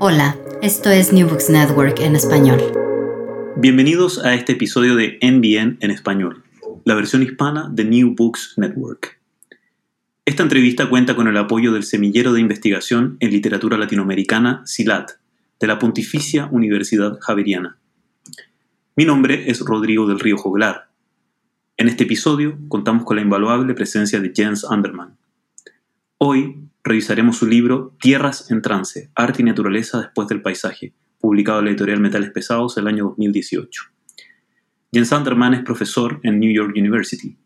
Hola, esto es New Books Network en español. Bienvenidos a este episodio de NBN en español, la versión hispana de New Books Network. Esta entrevista cuenta con el apoyo del Semillero de Investigación en Literatura Latinoamericana, SILAT, de la Pontificia Universidad Javeriana. Mi nombre es Rodrigo del Río Joglar. En este episodio contamos con la invaluable presencia de Jens Anderman. Hoy revisaremos su libro Tierras en Trance, Arte y Naturaleza después del Paisaje, publicado en la editorial Metales Pesados el año 2018. Jens Anderman es profesor en New York University.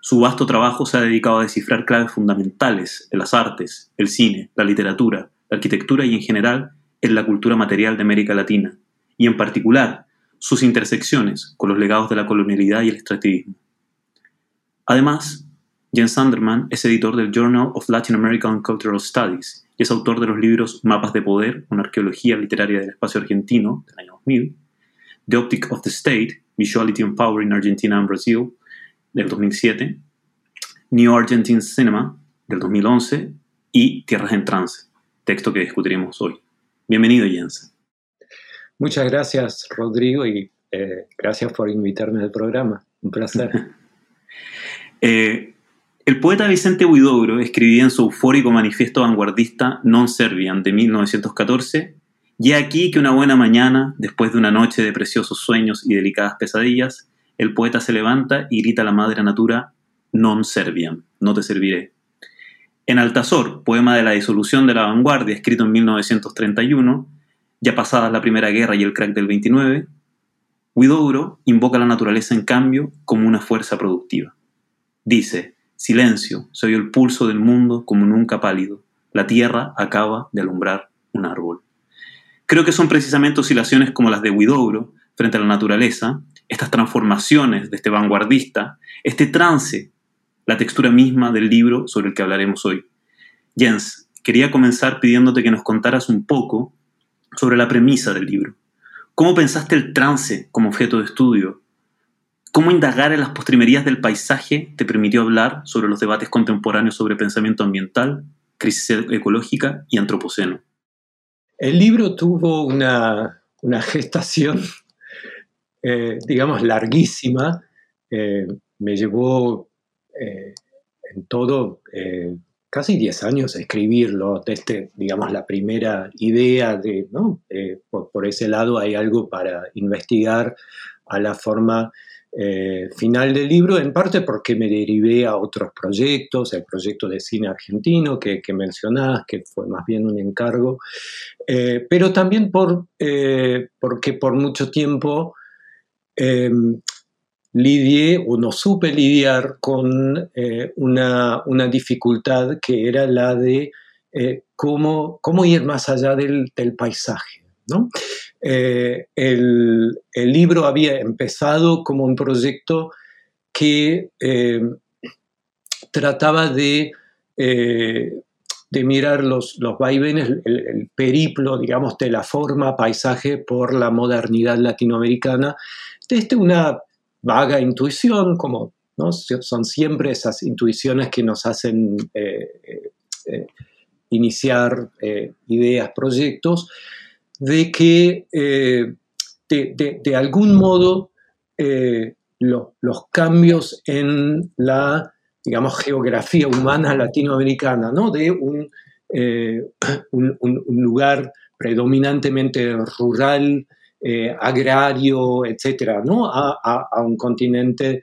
Su vasto trabajo se ha dedicado a descifrar claves fundamentales en las artes, el cine, la literatura, la arquitectura y en general en la cultura material de América Latina, y en particular sus intersecciones con los legados de la colonialidad y el extractivismo. Además, Jens Sanderman es editor del Journal of Latin American Cultural Studies y es autor de los libros Mapas de Poder, una arqueología literaria del espacio argentino, del año 2000, The Optic of the State, Visuality and Power in Argentina and Brazil, del 2007, New Argentine Cinema, del 2011, y Tierras en Trance, texto que discutiremos hoy. Bienvenido, Jens. Muchas gracias, Rodrigo, y eh, gracias por invitarme al programa. Un placer. eh, el poeta Vicente Huidobro escribía en su eufórico manifiesto vanguardista Non Serviam de 1914, y aquí que una buena mañana, después de una noche de preciosos sueños y delicadas pesadillas, el poeta se levanta y grita a la madre natura Non Serviam, no te serviré. En Altazor, poema de la disolución de la vanguardia, escrito en 1931, ya pasada la Primera Guerra y el crack del 29, Huidobro invoca a la naturaleza en cambio como una fuerza productiva. Dice, Silencio, se oye el pulso del mundo como nunca pálido. La tierra acaba de alumbrar un árbol. Creo que son precisamente oscilaciones como las de Huidobro frente a la naturaleza, estas transformaciones de este vanguardista, este trance, la textura misma del libro sobre el que hablaremos hoy. Jens, quería comenzar pidiéndote que nos contaras un poco sobre la premisa del libro. ¿Cómo pensaste el trance como objeto de estudio? ¿Cómo indagar en las postrimerías del paisaje te permitió hablar sobre los debates contemporáneos sobre pensamiento ambiental, crisis ecológica y antropoceno? El libro tuvo una, gestación, eh, digamos, larguísima. Eh, me llevó eh, en todo casi 10 años escribirlo, desde, digamos, la primera idea de, ¿no? por, por, ese lado hay algo para investigar a la forma eh, final del libro, en parte porque me derivé a otros proyectos, el proyecto de cine argentino que, mencionás, que fue más bien un encargo, eh, pero también por, eh, porque por mucho tiempo em, lidié o no supe lidiar con una, una, dificultad que era la de cómo, cómo ir más allá del, del paisaje. ¿no? Eh, el, libro había empezado como un proyecto que eh, trataba de, eh, de mirar los, los vaivenes, el, periplo, digamos, de la forma paisaje por la modernidad latinoamericana, desde una vaga intuición, como ¿no? son siempre esas intuiciones que nos hacen iniciar ideas, proyectos, de que eh, de, algún modo eh, los cambios en la, digamos, geografía humana latinoamericana, ¿no? de un, eh, un, lugar predominantemente rural, agrario, etcétera, ¿no? a, un continente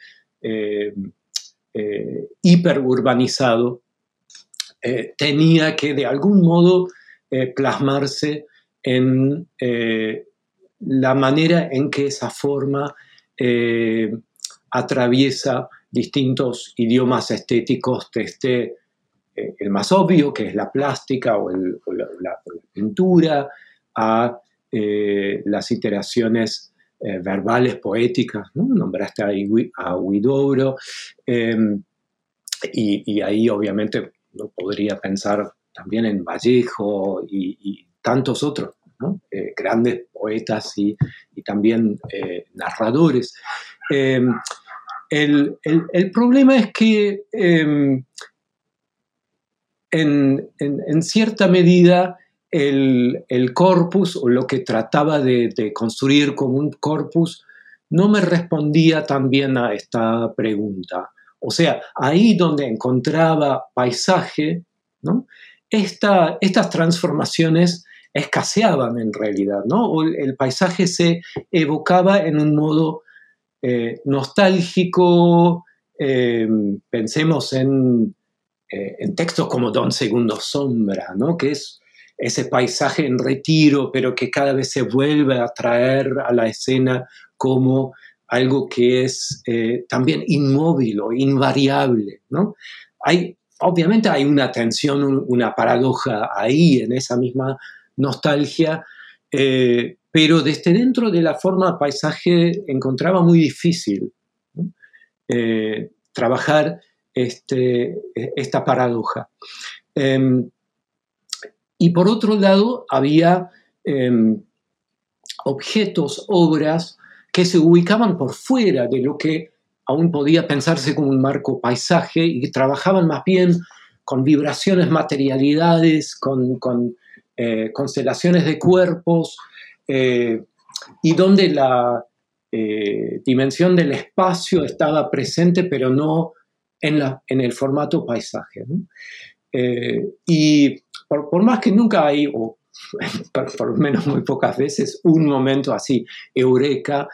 hiperurbanizado, tenía que de algún modo plasmarse en eh, la manera en que esa forma eh, atraviesa distintos idiomas estéticos desde eh, el más obvio, que es la plástica o, la, pintura, a las iteraciones verbales, poéticas, nombraste a, Huidobro, em, y, ahí obviamente uno podría pensar también en Vallejo y, tantos otros, grandes poetas y, también narradores. Em, el, problema es que em, en, cierta medida el, corpus o lo que trataba de, construir como un corpus no me respondía también a esta pregunta. O sea, ahí donde encontraba paisaje, ¿no? estas transformaciones escaseaban en realidad, ¿no? el paisaje se evocaba en un modo eh, nostálgico, eh, pensemos en, eh, en, textos como Don Segundo Sombra, ¿no? que es ese paisaje en retiro, pero que cada vez se vuelve a traer a la escena como algo que es también inmóvil o invariable. ¿no? Hay, obviamente hay una tensión, una paradoja ahí en esa misma nostalgia, pero desde dentro de la forma paisaje encontraba muy difícil eh, trabajar este, esta paradoja. Em, y por otro lado, había em, objetos, obras que se ubicaban por fuera de lo que aún podía pensarse como un marco paisaje y que trabajaban más bien con vibraciones, materialidades, con, eh, constelaciones de cuerpos, eh, y donde la eh, dimensión del espacio estaba presente, pero no en, la, en el formato paisaje. Y por, más que nunca hay, o por, lo menos muy pocas veces, un momento así, eureka,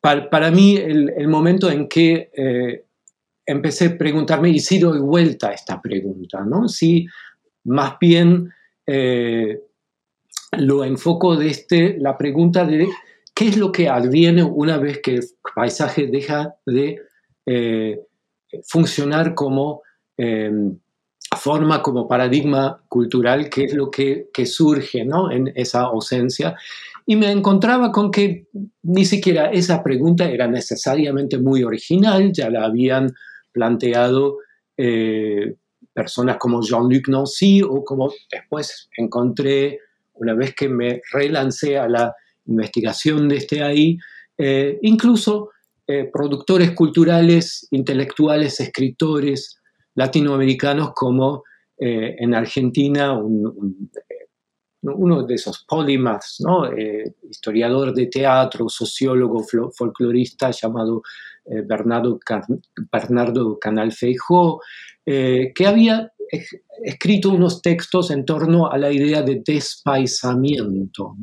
para, mí el, momento en que empecé a preguntarme, y si doy vuelta a esta pregunta, ¿no? Si más bien eh, lo enfoco desde la pregunta de qué es lo que adviene una vez que el paisaje deja de eh, funcionar como em, forma, como paradigma cultural, qué es lo que, surge en esa ausencia. Y me encontraba con que ni siquiera esa pregunta era necesariamente muy original, ya la habían planteado eh, personas como Jean-Luc Nancy o como después encontré, una vez que me relancé a la investigación de este ahí, eh, incluso eh, productores culturales, intelectuales, escritores latinoamericanos como en Argentina uno de esos polímatas, ¿no? historiador de teatro, sociólogo, folclorista llamado Bernardo, Bernardo Canal Feijó, eh, que había escrito unos textos en torno a la idea de despaisamiento,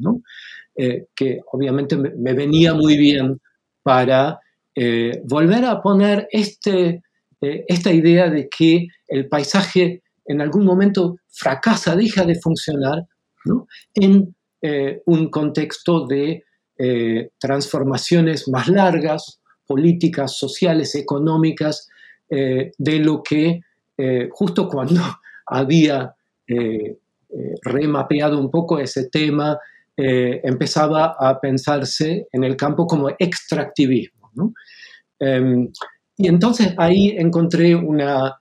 eh, que obviamente me, venía muy bien para eh, volver a poner este, esta idea de que el paisaje en algún momento fracasa, deja de funcionar en un contexto de transformaciones más largas, políticas, sociales, económicas, de lo que eh, justo cuando había eh, eh, remapeado un poco ese tema, empezaba a pensarse en el campo como extractivismo. Em, y entonces ahí encontré una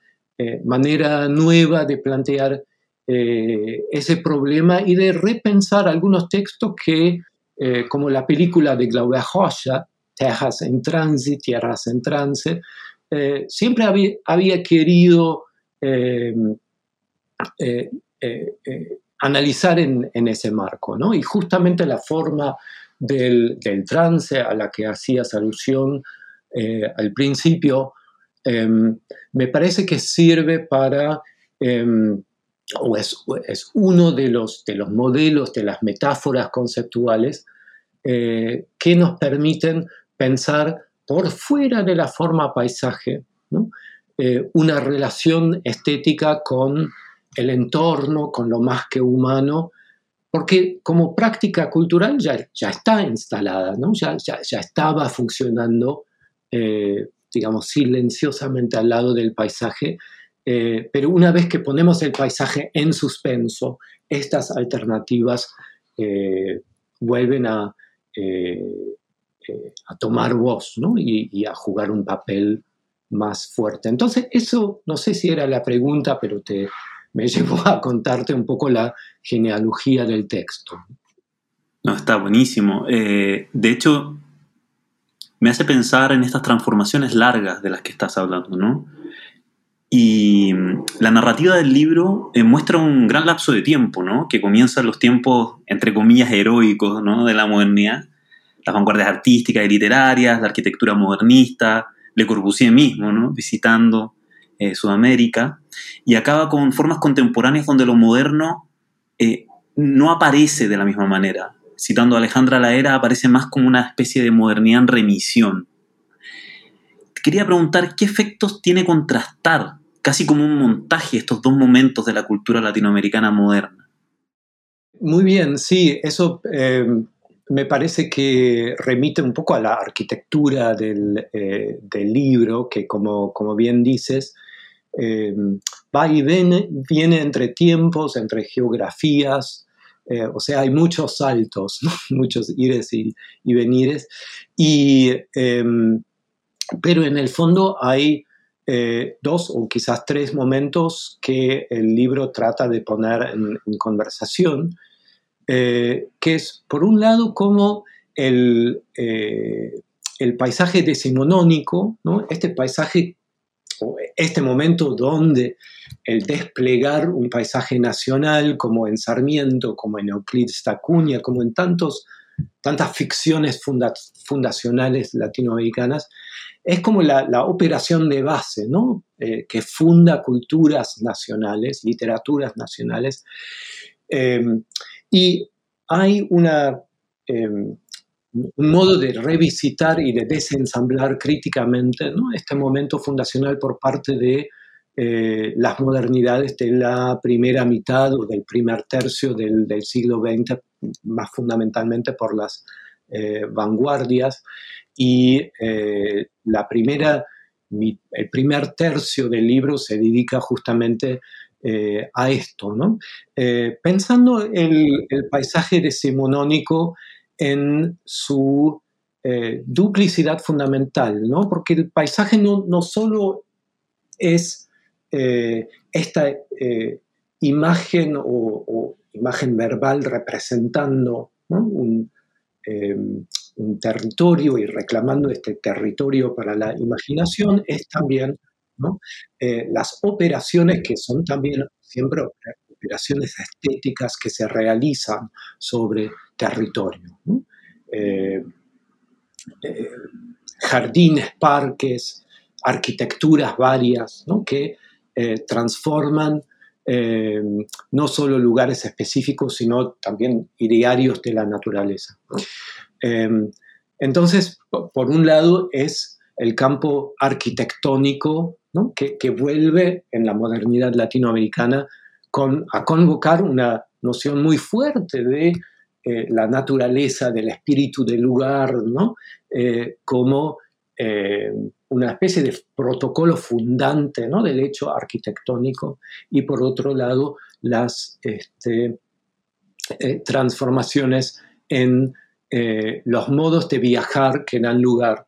manera nueva de plantear ese problema y de repensar algunos textos que, como la película de Claudia Rocha, Tierras en Tránsito, Tierras en Trance, siempre había, querido eh, eh, eh, analizar en, ese marco. ¿no? Y justamente la forma del, trance a la que hacías alusión al principio, em, me parece que sirve para, em, o es, uno de los, de los modelos, de las metáforas conceptuales que nos permiten pensar por fuera de la forma paisaje. Eh, una relación estética con el entorno, con lo más que humano, porque como práctica cultural ya, está instalada, ya, estaba funcionando, eh, digamos, silenciosamente al lado del paisaje, eh, pero una vez que ponemos el paisaje en suspenso, estas alternativas vuelven a, a tomar voz y, a jugar un papel más fuerte. Entonces, eso no sé si era la pregunta, pero te, me llevó a contarte un poco la genealogía del texto. No, está buenísimo. de hecho, me hace pensar en estas transformaciones largas de las que estás hablando, ¿no? Y mm, la narrativa del libro eh, muestra un gran lapso de tiempo, ¿no? Que comienzan los tiempos, entre comillas, heroicos, ¿no? De la modernidad, las vanguardias artísticas y literarias, la arquitectura modernista, Le Corbusier mismo, ¿no? Visitando eh, Sudamérica, y acaba con formas contemporáneas donde lo moderno eh, no aparece de la misma manera citando a Alejandra Laera, aparece más como una especie de modernidad en remisión. Quería preguntar qué efectos tiene contrastar, casi como un montaje, estos dos momentos de la cultura latinoamericana moderna. Muy bien, sí, eso eh, me parece que remite un poco a la arquitectura del, eh, libro, que como, como bien dices, eh, va y viene, entre tiempos, entre geografías, eh, o sea, hay muchos saltos, muchos ires y, venires. Y, em, pero en el fondo hay dos o quizás tres momentos que el libro trata de poner en, conversación, eh, que es, por un lado, como el, el paisaje decimonónico, ¿no? este paisaje este momento donde el desplegar un paisaje nacional como en Sarmiento, como en Euclides Tacuña, como en tantos, tantas ficciones fundacionales latinoamericanas, es como la, operación de base, ¿no? Eh, que funda culturas nacionales, literaturas nacionales. Eh, y hay eh, un modo de revisitar y de desensamblar críticamente este momento fundacional por parte de eh, las modernidades de la primera mitad o del primer tercio del, siglo XX, más fundamentalmente por las eh, vanguardias. Y eh, la primera, el primer tercio del libro se dedica justamente a esto, ¿no? pensando el, paisaje decimonónico en su eh, duplicidad fundamental, ¿no? porque el paisaje no, solo es eh, esta eh, imagen o, imagen verbal representando un, un, territorio y reclamando este territorio para la imaginación, es también las operaciones que son también siempre operaciones estéticas que se realizan sobre territorio. Eh, eh, jardines, parques, arquitecturas varias que eh, transforman no solo lugares específicos, sino también idearios de la naturaleza. entonces, por un lado es el campo arquitectónico que, que, vuelve en la modernidad latinoamericana con, a convocar una noción muy fuerte de eh, la naturaleza, del espíritu del lugar, ¿no? Eh, como eh, una especie de protocolo fundante ¿no? del hecho arquitectónico y por otro lado las este, transformaciones en los modos de viajar que dan lugar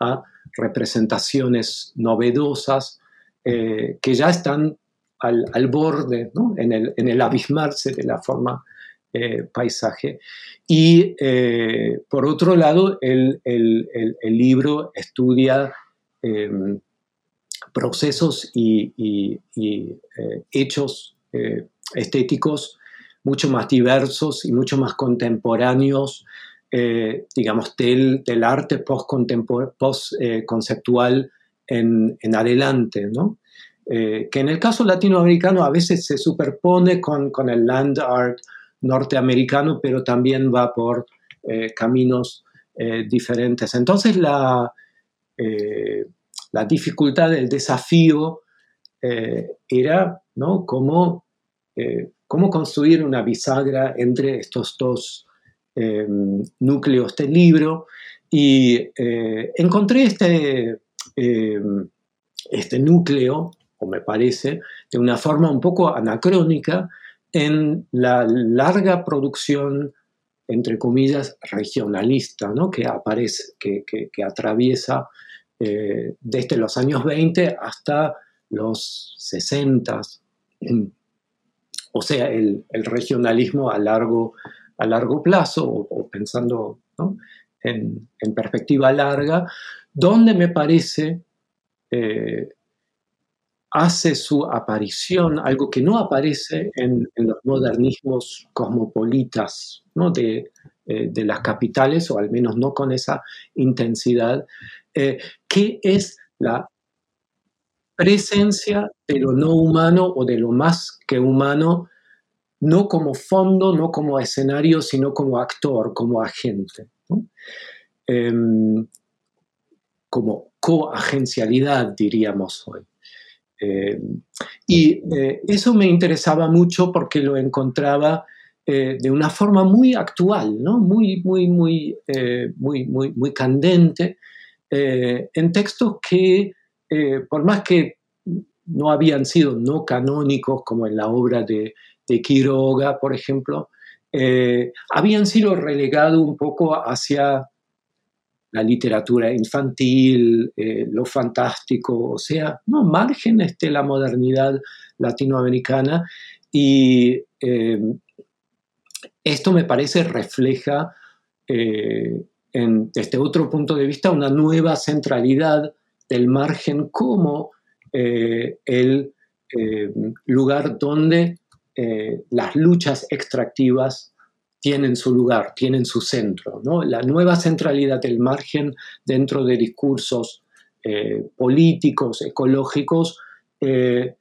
a representaciones novedosas que ya están al, borde, en, el, en, el, abismarse de la forma eh, paisaje. Y eh, por otro lado, el, libro estudia em, procesos y, eh, hechos estéticos mucho más diversos y mucho más contemporáneos, digamos, del, arte post-conceptual en, adelante, ¿no? que en el caso latinoamericano a veces se superpone con, el land art norteamericano, pero también va por eh, caminos eh, diferentes. Entonces la, eh, la dificultad, el desafío era ¿no? cómo, cómo, construir una bisagra entre estos dos núcleos del libro y encontré este, este núcleo, o me parece, de una forma un poco anacrónica, en la larga producción, entre comillas, regionalista, ¿no? que aparece, que, atraviesa eh, desde los años 20 hasta los 60. O sea, el, regionalismo a largo, a largo plazo, o, pensando en, perspectiva larga, donde me parece eh, hace su aparición, algo que no aparece en, los modernismos cosmopolitas eh, de, las capitales, o al menos no con esa intensidad, eh, que es la presencia de lo no humano o de lo más que humano, no como fondo, no como escenario, sino como actor, como agente. Em, como coagencialidad, diríamos hoy. Eh, y eh, eso me interesaba mucho porque lo encontraba eh, de una forma muy actual, ¿no? muy, muy, muy, muy, muy, muy candente, en textos que, por más que no habían sido no canónicos, como en la obra de, de Quiroga, por ejemplo, habían sido relegados un poco hacia la literatura infantil, eh, lo fantástico, o sea, no márgenes de la modernidad latinoamericana. Y eh, esto me parece refleja eh, desde otro punto de vista una nueva centralidad del margen como el lugar donde las luchas extractivas tienen su lugar, tienen su centro. La nueva centralidad del margen dentro de discursos eh, políticos, ecológicos, eh,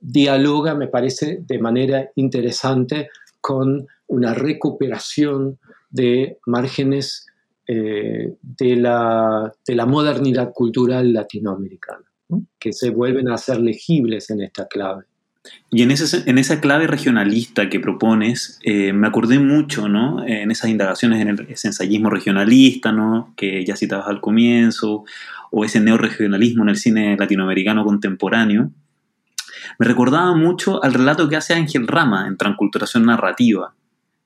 dialoga, me parece, de manera interesante con una recuperación de márgenes eh, de, la, de, la, modernidad cultural latinoamericana, que se vuelven a ser legibles en esta clave. Y en, ese, en esa clave regionalista que propones, eh, me acordé mucho, ¿no? En esas indagaciones en el, ese ensayismo regionalista, ¿no? Que ya citabas al comienzo, o ese neoregionalismo en el cine latinoamericano contemporáneo. Me recordaba mucho al relato que hace Ángel Rama en Transculturación Narrativa,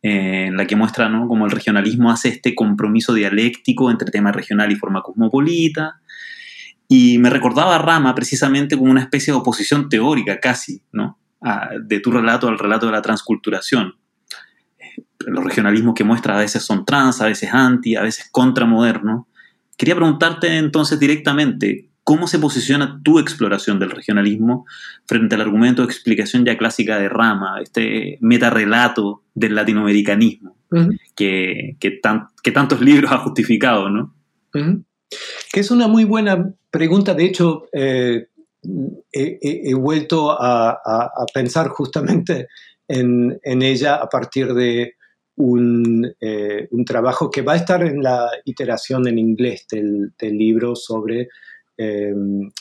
eh, en la que muestra ¿no? cómo el regionalismo hace este compromiso dialéctico entre tema regional y forma cosmopolita, y me recordaba a Rama precisamente como una especie de oposición teórica casi, ¿no? de tu relato al relato de la transculturación. Los regionalismos que muestra a veces son trans, a veces anti, a veces contramoderno. Quería preguntarte entonces directamente, ¿cómo se posiciona tu exploración del regionalismo frente al argumento de explicación ya clásica de Rama, este metarrelato del latinoamericanismo, que, que, tantos libros ha justificado, ¿no? Que es una muy buena pregunta. De hecho, eh, he, vuelto a, pensar justamente en, ella a partir de un, eh, un, trabajo que va a estar en la iteración en inglés del, libro sobre eh,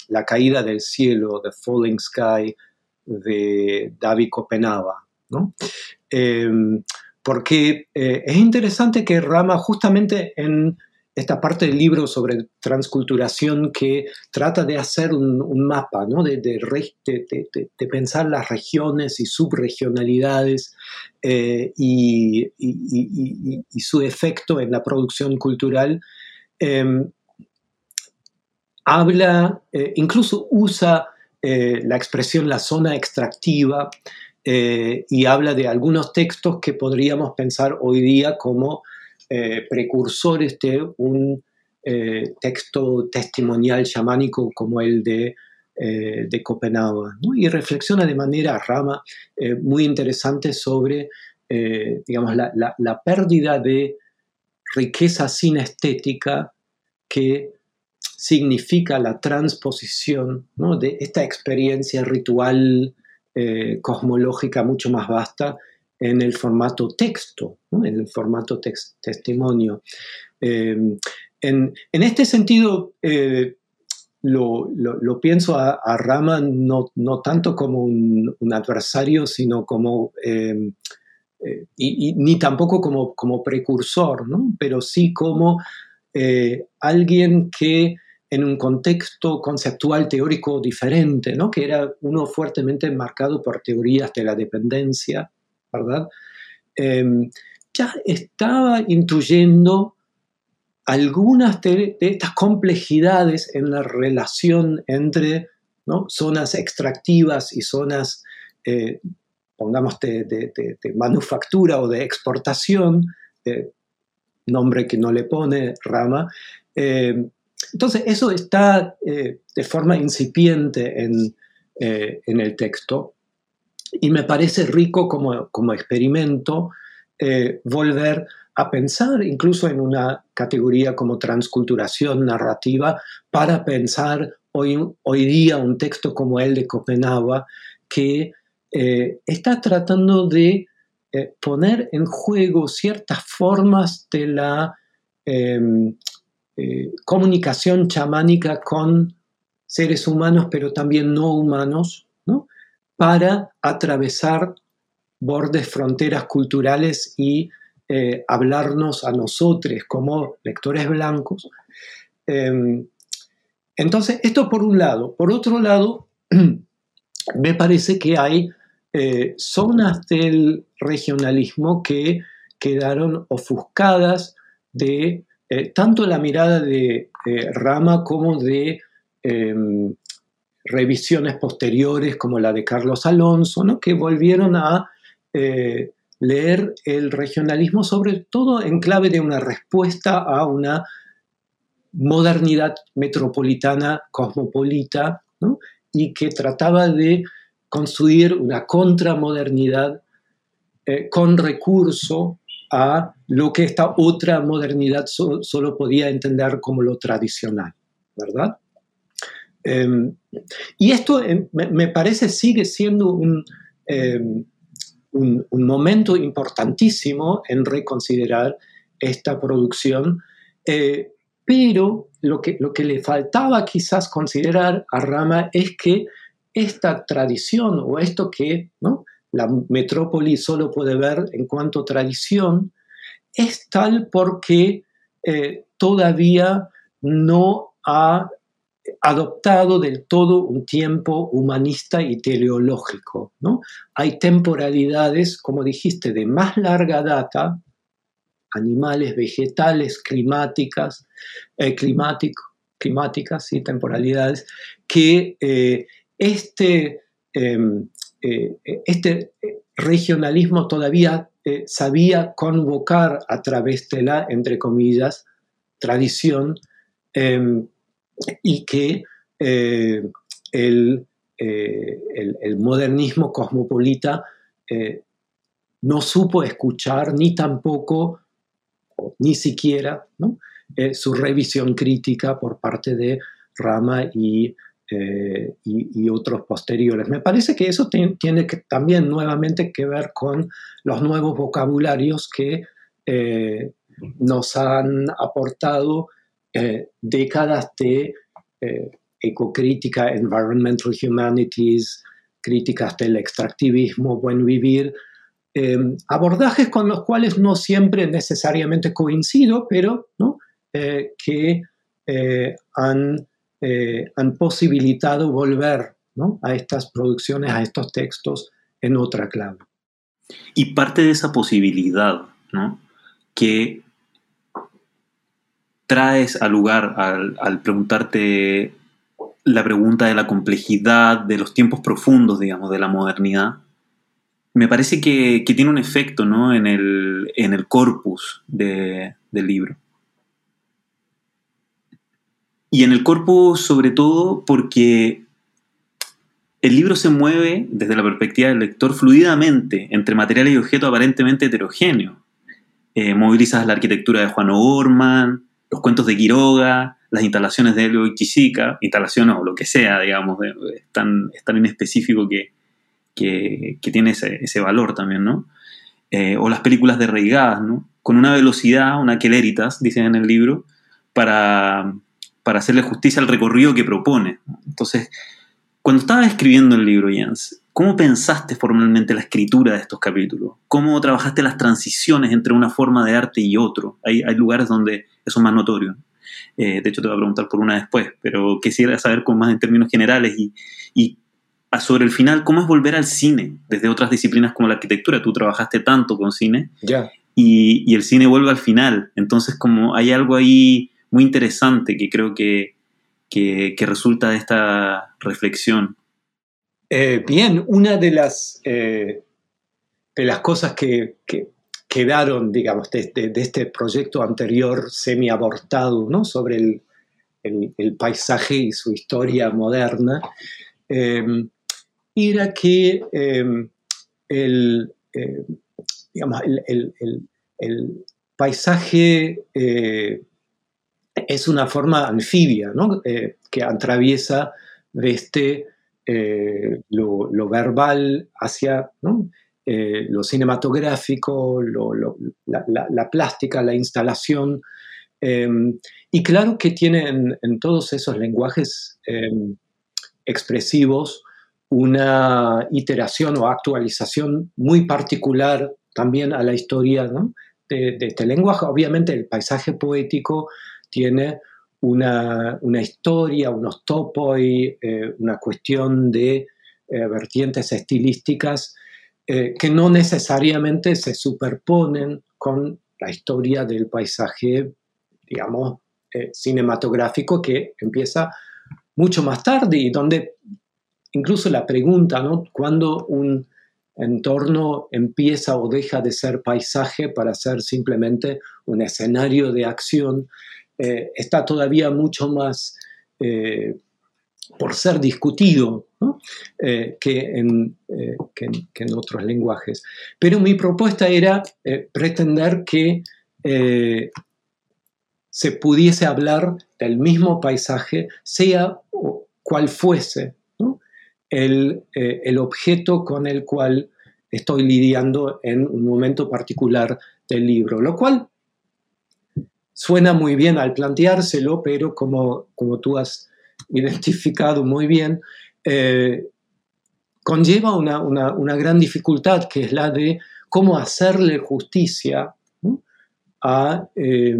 la caída del cielo, The Falling Sky, de David Copenhaga. porque es interesante que Rama justamente en esta parte del libro sobre transculturación que trata de hacer un, mapa, ¿no? de, pensar las regiones y subregionalidades eh, y, su efecto en la producción cultural. Em, habla, eh, incluso usa eh, la expresión la zona extractiva y habla de algunos textos que podríamos pensar hoy día como eh, precursores de un eh, texto testimonial chamánico como el de, eh, de Copenhague, y reflexiona de manera rama muy interesante sobre digamos, la, pérdida de riqueza sinestética que significa la transposición de esta experiencia ritual cosmológica mucho más vasta en el formato texto, en el formato testimonio. Eh, en, este sentido, eh, lo, pienso a, Rama no, tanto como un, adversario, sino como, eh, y, ni tampoco como, como precursor, pero sí como alguien que en un contexto conceptual teórico diferente, ¿no? que era uno fuertemente marcado por teorías de la dependencia, ¿verdad? Em, ya estaba intuyendo algunas de, estas complejidades en la relación entre zonas extractivas y zonas, eh, pongamos, de, manufactura o de exportación, nombre que no le pone Rama. Em, entonces, eso está eh, de forma incipiente en, eh, en el texto y me parece rico como, como experimento eh, volver a pensar incluso en una categoría como transculturación narrativa para pensar hoy, hoy día un texto como el de Copenhague que eh, está tratando de eh, poner en juego ciertas formas de la em, comunicación chamánica con seres humanos, pero también no humanos, ¿no? Para atravesar bordes, fronteras culturales y eh, hablarnos a nosotros como lectores blancos. Em, entonces, esto por un lado. Por otro lado, me parece que hay eh, zonas del regionalismo que quedaron ofuscadas de eh, tanto la mirada de Rama como de em, revisiones posteriores como la de Carlos Alonso, ¿no? que volvieron a eh, leer el regionalismo sobre todo en clave de una respuesta a una modernidad metropolitana cosmopolita y que trataba de construir una contramodernidad eh, con recurso a lo que esta otra modernidad solo podía entender como lo tradicional, ¿verdad? Em, y esto em, me, parece sigue siendo em, un, un, momento importantísimo en reconsiderar esta producción, eh, pero lo que, lo que le faltaba quizás considerar a Rama es que esta tradición o esto que ¿no? la metrópoli solo puede ver en cuanto tradición, es tal porque eh, todavía no ha adoptado del todo un tiempo humanista y teleológico. ¿no? Hay temporalidades, como dijiste, de más larga data, animales, vegetales, climáticas, eh, climáticas y temporalidades, que eh, este, em, eh, este regionalismo todavía sabía convocar a través de la, entre comillas, tradición em, y que eh, eh, el, modernismo cosmopolita eh, no supo escuchar ni tampoco, ni siquiera, su revisión crítica por parte de Rama y, otros posteriores. Me parece que eso tiene también nuevamente que ver con los nuevos vocabularios que nos han aportado eh, décadas de eh, ecocrítica, environmental humanities, críticas del extractivismo, buen vivir, em, abordajes con los cuales no siempre necesariamente coincido, pero eh, que han, han, posibilitado volver a estas producciones, a estos textos en otra clave. Y parte de esa posibilidad, que traes al lugar al, preguntarte la pregunta de la complejidad, de los tiempos profundos, digamos, de la modernidad, me parece que, tiene un efecto ¿no? en, el, en el corpus del libro. Y en el corpus sobre todo porque el libro se mueve desde la perspectiva del lector fluidamente entre materiales y objetos aparentemente heterogéneos. Eh, movilizas la arquitectura de Juan O'Gorman, los cuentos de Quiroga, las instalaciones de Elio Chichica, instalaciones o lo que sea, digamos, es tan, en específico que, que, tiene ese, valor también, ¿no? Eh, o las películas de Reigadas, ¿no? Con una velocidad, una queleritas, dicen en el libro, para, para hacerle justicia al recorrido que propone. Entonces, cuando estaba escribiendo el libro, Jens, ¿cómo pensaste formalmente la escritura de estos capítulos? ¿Cómo trabajaste las transiciones entre una forma de arte y otro? Hay, hay lugares donde eso es más notorio. Eh, de hecho, te voy a preguntar por una después, pero quisiera saber con más en términos generales y, sobre el final, ¿cómo es volver al cine desde otras disciplinas como la arquitectura? Tú trabajaste tanto con cine Ya. y, y el cine vuelve al final. Entonces, como hay algo ahí muy interesante que creo que, que, que resulta de esta reflexión. Eh, bien, una de las, eh, de las cosas que, que quedaron, digamos, de, este proyecto anterior semi-abortado, ¿no? Sobre el, el- paisaje y su historia moderna, eh, era que eh, el, eh, digamos, el, el- paisaje eh, es una forma anfibia, ¿no? Que atraviesa desde eh, lo, lo verbal hacia. Eh, lo cinematográfico, la, plástica, la instalación. eh, y claro que tiene en, todos esos lenguajes eh, expresivos una iteración o actualización muy particular también a la historia de, este lenguaje. Obviamente el paisaje poético tiene una, una historia, unos topoi, eh, una cuestión de eh, vertientes estilísticas eh, que no necesariamente se superponen con la historia del paisaje, digamos, eh, cinematográfico que empieza mucho más tarde y donde incluso la pregunta, ¿no? ¿Cuándo un entorno empieza o deja de ser paisaje para ser simplemente un escenario de acción? eh, está todavía mucho más por ser discutido. Eh, que, en, eh, que, en, que, otros lenguajes. Pero mi propuesta era eh, pretender que se pudiese hablar del mismo paisaje, sea cual fuese el, el objeto con el cual estoy lidiando en un momento particular del libro, lo cual suena muy bien al planteárselo, pero como, como tú has identificado muy bien, eh, conlleva una, una, gran dificultad que es la de cómo hacerle justicia a eh,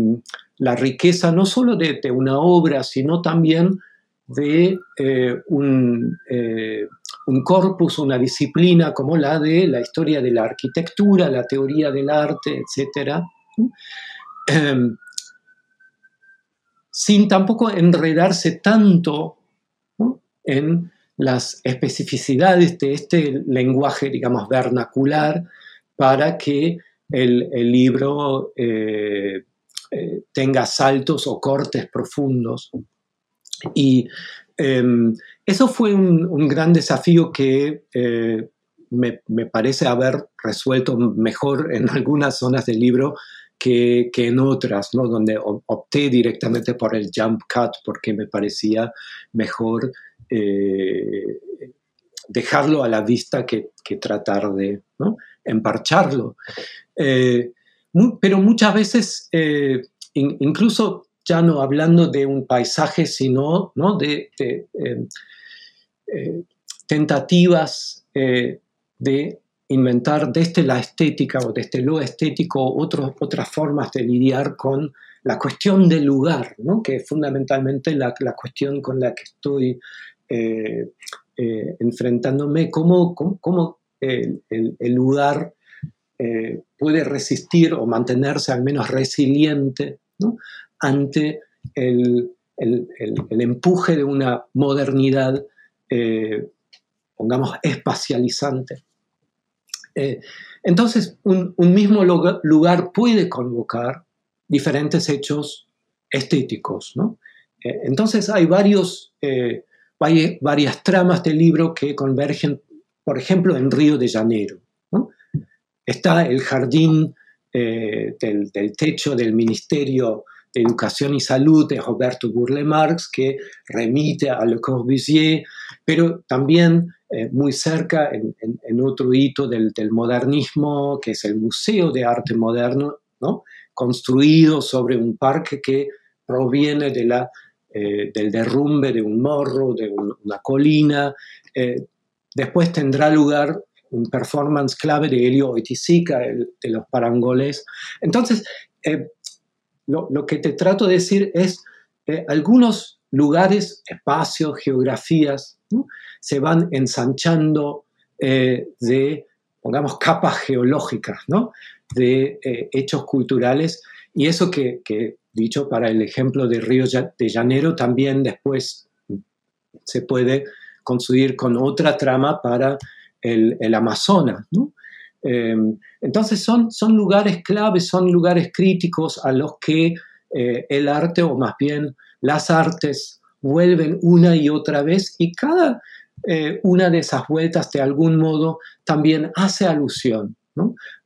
la riqueza no solo de, una obra, sino también de eh, un, un, corpus, una disciplina como la de la historia de la arquitectura, la teoría del arte, etc sin tampoco enredarse tanto en las especificidades de este lenguaje, digamos, vernacular, para que el, libro eh, eh, tenga saltos o cortes profundos. Y eh, eso fue un, gran desafío que eh, me, parece haber resuelto mejor en algunas zonas del libro que, en otras, ¿no? donde opté directamente por el jump cut porque me parecía mejor eh, dejarlo a la vista que, tratar de emparcharlo. Eh, pero muchas veces, eh, in, incluso ya no hablando de un paisaje, sino ¿no? de, de tentativas de inventar desde la estética o desde lo estético otras formas de lidiar con la cuestión del lugar, ¿no? que es fundamentalmente la, la, cuestión con la que estoy eh, eh, enfrentándome, cómo, cómo, cómo el, el, el, lugar eh, puede resistir o mantenerse al menos resiliente ante el, el, empuje de una modernidad, eh, pongamos, espacializante. Eh, entonces, un, mismo lugar puede convocar diferentes hechos estéticos. ¿no? Eh, entonces, hay varios, eh, hay varias tramas del libro que convergen, por ejemplo, en Río de Janeiro. Está el jardín del, del, techo del Ministerio de Educación y Salud de Roberto Burle Marx, que remite a Le Corbusier, pero también eh, muy cerca en, en, en otro hito del, del, modernismo, que es el Museo de Arte Moderno, ¿no? construido sobre un parque que proviene de la, eh, del derrumbe de un morro, de un, una colina. Eh, después tendrá lugar un performance clave de Elio Oiticica, el, de los parangoles. Entonces, lo, lo, que te trato de decir es, algunos lugares, espacios, geografías, se van ensanchando eh, de, pongamos, capas geológicas, ¿no? de eh, hechos culturales. Y eso que, dicho para el ejemplo de Río de Janeiro, también después se puede construir con otra trama para el, Amazonas. Em, entonces son, son lugares claves, son lugares críticos a los que eh, el arte, o más bien las artes, vuelven una y otra vez y cada eh, una de esas vueltas de algún modo también hace alusión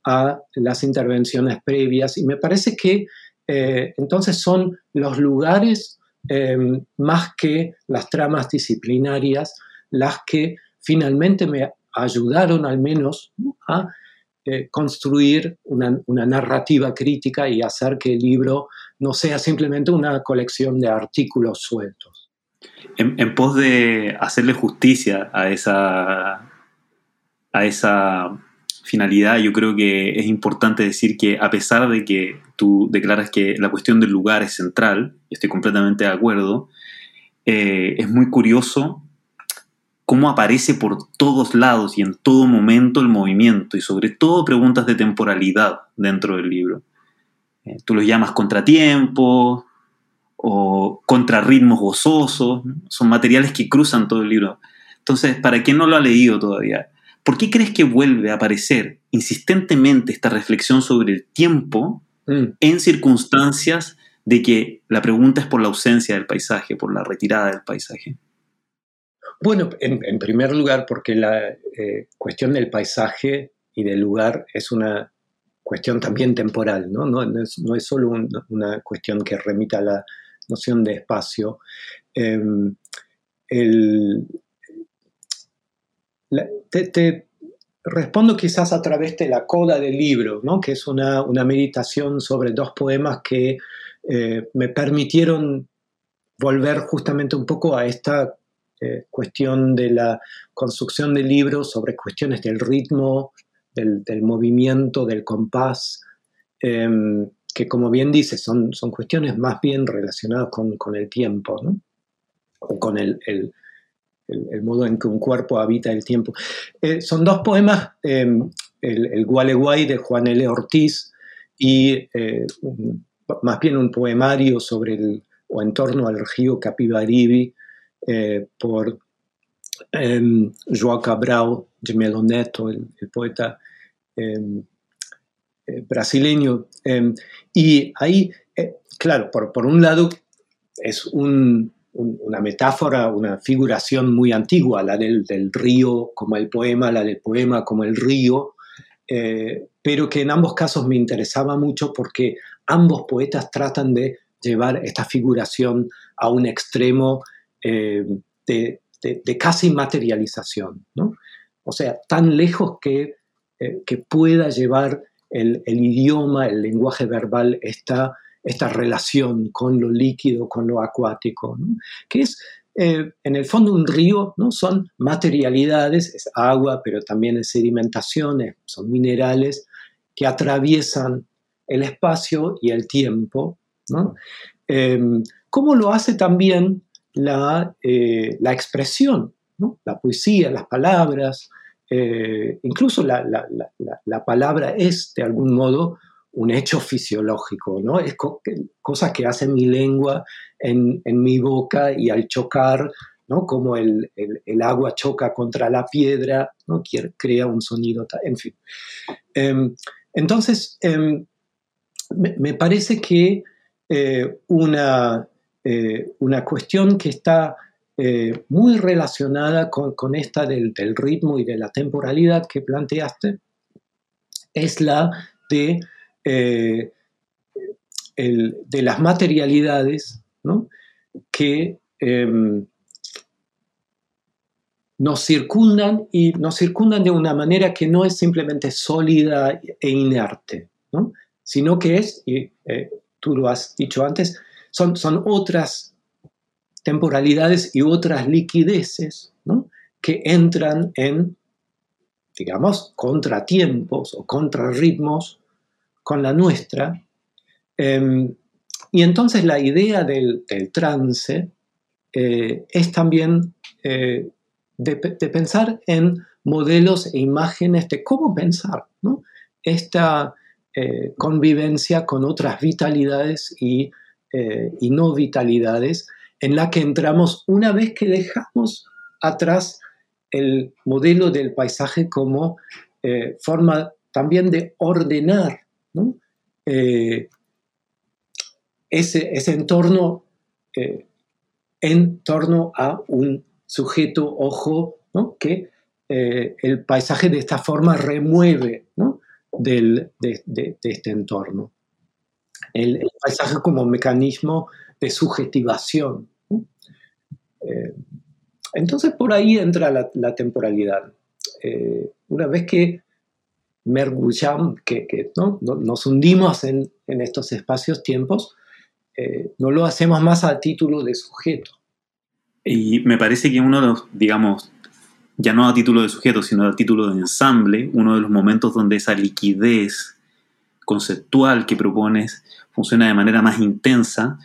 a las intervenciones previas. Y me parece que eh, entonces son los lugares em, más que las tramas disciplinarias las que finalmente me ayudaron al menos a eh, construir una, narrativa crítica y hacer que el libro no sea simplemente una colección de artículos sueltos. En, pos de hacerle justicia a esa, a esa finalidad, yo creo que es importante decir que a pesar de que tú declaras que la cuestión del lugar es central, estoy completamente de acuerdo, eh, es muy curioso cómo aparece por todos lados y en todo momento el movimiento y sobre todo preguntas de temporalidad dentro del libro. Eh, tú los llamas contratiempos o contrarritmos gozosos, son materiales que cruzan todo el libro. Entonces, para quien no lo ha leído todavía, ¿por qué crees que vuelve a aparecer insistentemente esta reflexión sobre el tiempo mm. en circunstancias de que la pregunta es por la ausencia del paisaje, por la retirada del paisaje? Bueno, en, primer lugar, porque la eh, cuestión del paisaje y del lugar es una cuestión también temporal, no, no, es, solo una cuestión que remita a la noción de espacio. Em, te, respondo quizás a través de la coda del libro, ¿no? que es una, meditación sobre dos poemas que eh, me permitieron volver justamente un poco a esta eh, cuestión de la construcción del libro, sobre cuestiones del ritmo, del, movimiento, del compás, em, que como bien dice, son, son cuestiones más bien relacionadas con, el tiempo, ¿no? con el, modo en que un cuerpo habita el tiempo. Eh, son dos poemas, em, el, el Gualeguay de Juan L. Ortiz y eh, más bien un poemario sobre el, o en torno al río Capibaribi eh, por eh, João Cabral de Melo Neto, el, poeta em, eh, brasileño. Em, y ahí, eh, claro, por, un lado es una metáfora, una figuración muy antigua, la del, río como el poema, la del poema como el río, pero que en ambos casos me interesaba mucho porque ambos poetas tratan de llevar esta figuración a un extremo eh, de, casi materialización, ¿no? O sea, tan lejos que, eh, que pueda llevar el, idioma, el lenguaje verbal, esta, esta relación con lo líquido, con lo acuático, que es eh, en el fondo un río, ¿no? son materialidades, es agua, pero también es sedimentaciones, son minerales que atraviesan el espacio y el tiempo. ¿no? ¿Cómo lo hace también eh, la, expresión, la poesía, las palabras, eh, incluso la, palabra es de algún modo un hecho fisiológico, ¿no? Es cosa que hace mi lengua en, mi boca y al chocar, ¿no? Como el, agua choca contra la piedra, ¿no? Crea un sonido, en fin. Em, entonces, em, me, parece que eh, una, eh, una cuestión que está eh, muy relacionada con, esta del, ritmo y de la temporalidad que planteaste, es la de, eh, de las materialidades que em, nos circundan y nos circundan de una manera que no es simplemente sólida e inerte, sino que es, y tú lo has dicho antes, son, otras temporalidades y otras liquideces que entran en, digamos, contratiempos o contrarritmos con la nuestra. Em, y entonces la idea del, trance es también de, pensar en modelos e imágenes de cómo pensar esta convivencia con otras vitalidades y no vitalidades en la que entramos una vez que dejamos atrás el modelo del paisaje como eh, forma también de ordenar eh, ese, entorno eh, en torno a un sujeto ojo que el paisaje de esta forma remueve de, este entorno. El, paisaje como mecanismo de subjetivación. Entonces por ahí entra la, temporalidad. Eh, una vez que mergullamos, que, ¿no? nos hundimos en, estos espacios-tiempos, eh, no lo hacemos más a título de sujeto. Y me parece que uno de los, digamos, ya no a título de sujeto, sino a título de ensamble, uno de los momentos donde esa liquidez conceptual que propones funciona de manera más intensa,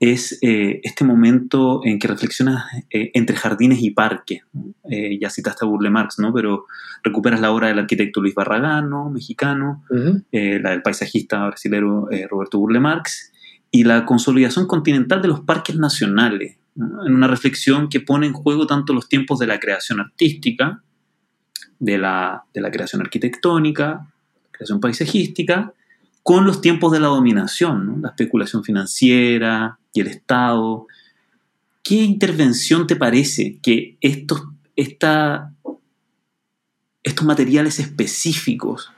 es eh, este momento en que reflexionas eh, entre jardines y parques. Eh, ya citaste a Burle Marx, ¿no? Pero recuperas la obra del arquitecto Luis Barragán, mexicano, la del paisajista brasileño Roberto Burle Marx, y la consolidación continental de los parques nacionales, en una reflexión que pone en juego tanto los tiempos de la creación artística, de la, de la creación arquitectónica, creación paisajística, con los tiempos de la dominación, la especulación financiera y el Estado. ¿Qué intervención te parece que estos, estos materiales específicos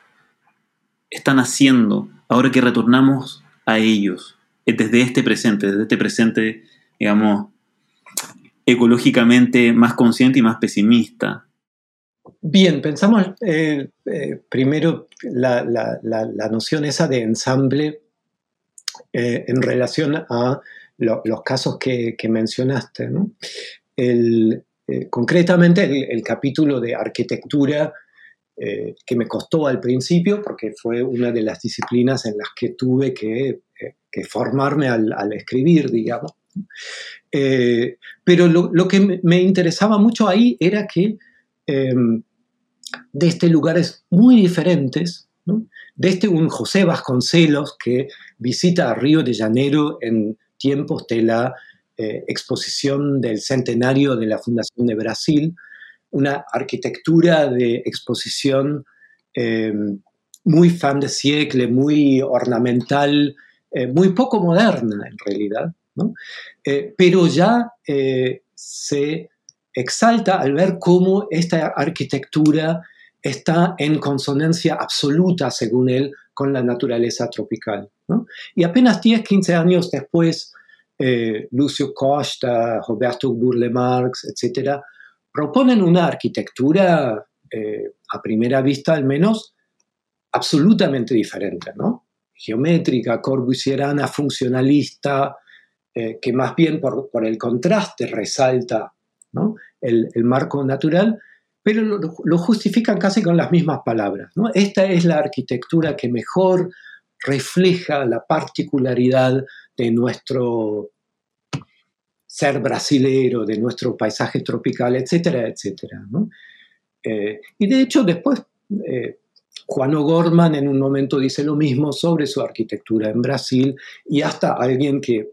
están haciendo ahora que retornamos a ellos, desde este presente, desde este presente, digamos, ecológicamente más consciente y más pesimista? Bien, pensamos eh, eh, primero la, noción esa de ensamble eh, en relación a los casos que, mencionaste. concretamente el, capítulo de arquitectura que me costó al principio porque fue una de las disciplinas en las que tuve que, formarme al, escribir, digamos. pero lo, que me interesaba mucho ahí era que Em, desde lugares muy diferentes, desde un José Vasconcelos que visita a Río de Janeiro en tiempos de la eh, exposición del centenario de la Fundación de Brasil, una arquitectura de exposición em, muy fan de siecle, muy ornamental, eh, muy poco moderna en realidad, eh, pero ya se exalta al ver cómo esta arquitectura está en consonancia absoluta, según él, con la naturaleza tropical. Y apenas 10, 15 años después, eh, Lucio Costa, Roberto Burle Marx, etc., proponen una arquitectura, eh, a primera vista al menos, absolutamente diferente, ¿no? geométrica, corbusierana, funcionalista, eh, que más bien por, el contraste resalta el, marco natural, pero lo, justifican casi con las mismas palabras. Esta es la arquitectura que mejor refleja la particularidad de nuestro ser brasilero, de nuestro paisaje tropical, etcétera, etcétera. Eh, y de hecho después eh, Juan O'Gorman en un momento dice lo mismo sobre su arquitectura en Brasil y hasta alguien que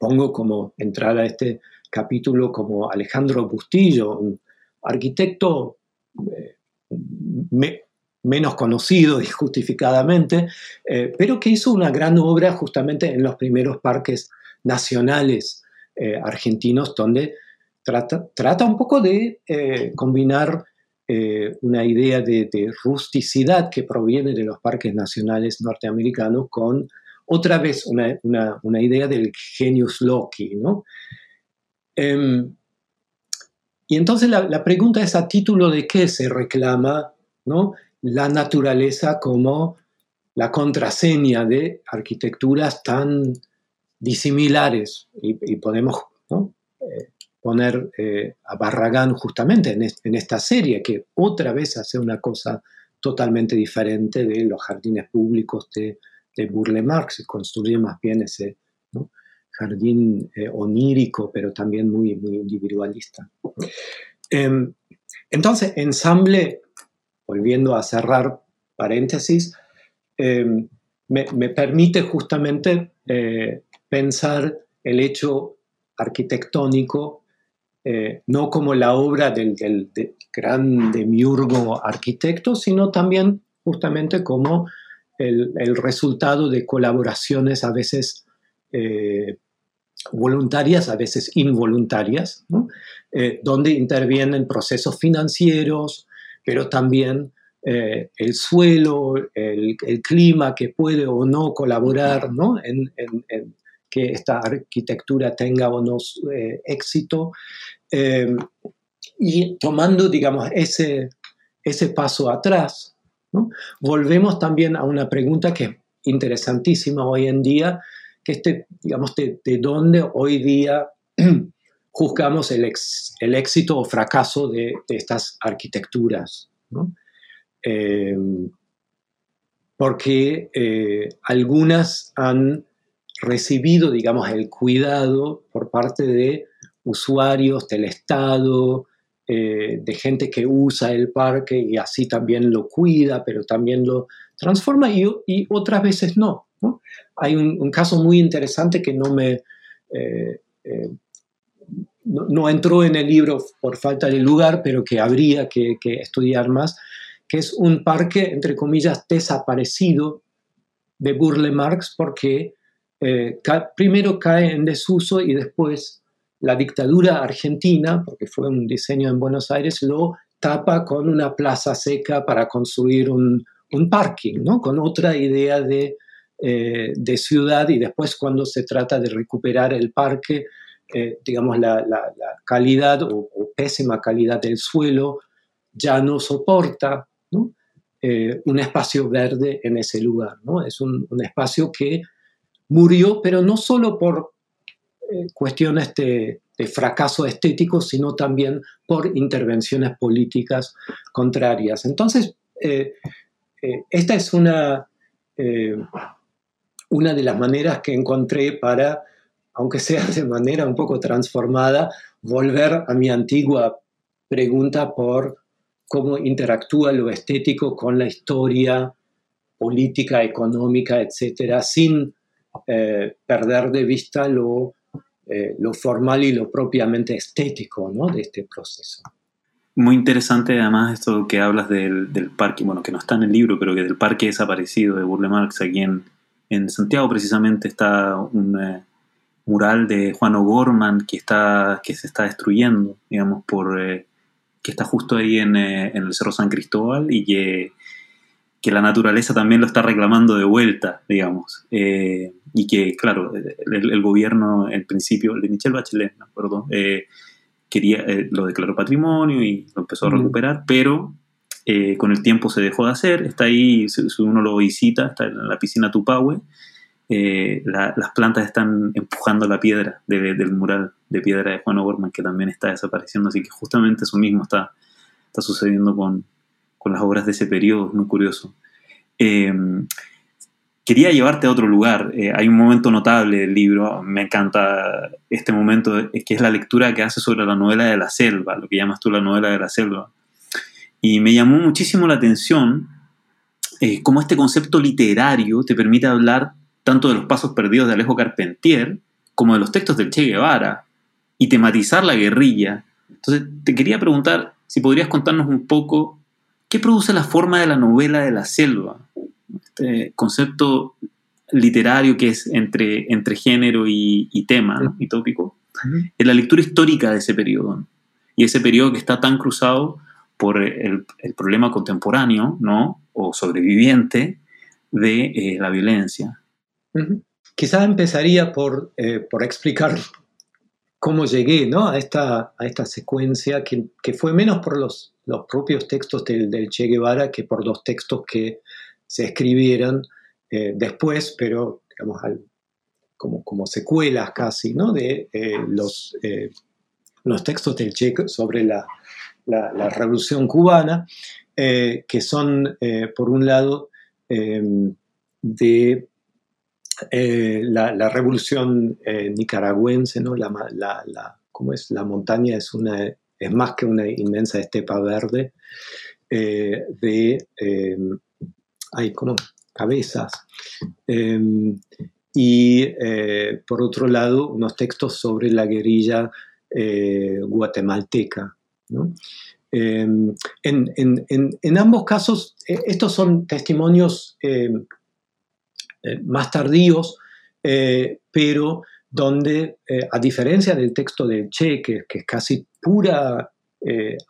pongo como entrada a este capítulo como Alejandro Bustillo, un arquitecto eh, menos conocido y justificadamente, eh, pero que hizo una gran obra justamente en los primeros parques nacionales eh, argentinos, donde trata, un poco de combinar una idea de, rusticidad que proviene de los parques nacionales norteamericanos con otra vez una, una idea del genius loci, ¿no? Em, y entonces la, pregunta es a título de qué se reclama ¿no? la naturaleza como la contraseña de arquitecturas tan disimilares. Y, podemos eh, poner eh, a Barragán justamente en, esta serie, que otra vez hace una cosa totalmente diferente de los jardines públicos de, de Burle Marx, construye más bien ese jardín onírico, pero también muy, muy individualista. Em, entonces, ensamble, volviendo a cerrar paréntesis, em, me, permite justamente pensar el hecho arquitectónico eh, no como la obra del, del, gran demiurgo arquitecto, sino también justamente como el, resultado de colaboraciones a veces eh, voluntarias, a veces involuntarias, eh, donde intervienen procesos financieros, pero también el suelo, el, clima que puede o no colaborar en, que esta arquitectura tenga o no éxito. Em, y tomando, digamos, ese, ese paso atrás, volvemos también a una pregunta que es interesantísima hoy en día, que este, digamos, de, dónde hoy día juzgamos el, el, éxito o fracaso de, estas arquitecturas. Em, porque eh, algunas han recibido, digamos, el cuidado por parte de usuarios del Estado, eh, de gente que usa el parque y así también lo cuida, pero también lo transforma y, otras veces no. Hay un, caso muy interesante que no me... Eh, eh, no, entró en el libro por falta de lugar, pero que habría que, estudiar más, que es un parque, entre comillas, desaparecido de Burle Marx porque primero cae en desuso y después la dictadura argentina, porque fue un diseño en Buenos Aires, lo tapa con una plaza seca para construir un, parking, ¿no? con otra idea de, eh, de, ciudad y después cuando se trata de recuperar el parque, eh, digamos, la, calidad o, pésima calidad del suelo ya no soporta eh, un espacio verde en ese lugar. ¿no? Es un, espacio que murió, pero no solo por cuestiones de, fracaso estético, sino también por intervenciones políticas contrarias. Entonces, esta es una, una de las maneras que encontré para, aunque sea de manera un poco transformada, volver a mi antigua pregunta por cómo interactúa lo estético con la historia política, económica, etcétera, sin perder de vista lo eh, lo formal y lo propiamente estético ¿no? de este proceso. Muy interesante además esto que hablas del, del, parque, bueno, que no está en el libro, pero que del parque desaparecido de Burle Marx, aquí en, en Santiago precisamente está un eh, mural de Juan O'Gorman que, está, que se está destruyendo, digamos, por, eh, que está justo ahí en, en, el Cerro San Cristóbal y que que la naturaleza también lo está reclamando de vuelta, digamos. Eh, y que, claro, el, gobierno, en principio, el de Michelle Bachelet, ¿no? Eh, quería, eh, lo declaró patrimonio y lo empezó a recuperar, pero con el tiempo se dejó de hacer. Está ahí, si, uno lo visita, está en la piscina Tupahue. las plantas están empujando la piedra del mural de piedra de Juan O'Gorman, que también está desapareciendo. Así que justamente eso mismo está, sucediendo con, las obras de ese periodo, es muy curioso. Eh, quería llevarte a otro lugar. Eh, hay un momento notable del libro, me encanta este momento, que es la lectura que hace sobre la novela de la selva, lo que llamas tú la novela de la selva. Y me llamó muchísimo la atención eh, cómo este concepto literario te permite hablar tanto de los pasos perdidos de Alejo Carpentier como de los textos del Che Guevara y tematizar la guerrilla. Entonces, te quería preguntar si podrías contarnos un poco ¿Qué produce la forma de la novela de la selva? Este concepto literario que es entre, entre género y, tema y tópico, es la lectura histórica de ese periodo. Y ese periodo que está tan cruzado por el, problema contemporáneo, ¿no? O sobreviviente de eh, la violencia. Quizás empezaría por, eh, por explicar cómo llegué ¿no? a, esta, a esta secuencia, que, que fue menos por los los propios textos del, Che Guevara que por dos textos que se escribieron eh, después, pero digamos, como, como, secuelas casi, ¿no? de los, los textos del Che sobre la, la, revolución cubana, que son, por un lado, de eh, la, revolución eh, nicaragüense, ¿no? La, ¿cómo es? la montaña es, una, es más que una inmensa estepa verde de, hay como cabezas. Y por otro lado, unos textos sobre la guerrilla guatemalteca. Em, en, ambos casos, e, estos son testimonios em, eh, más tardíos, eh, pero donde, eh, a diferencia del texto de Che, que, es casi pura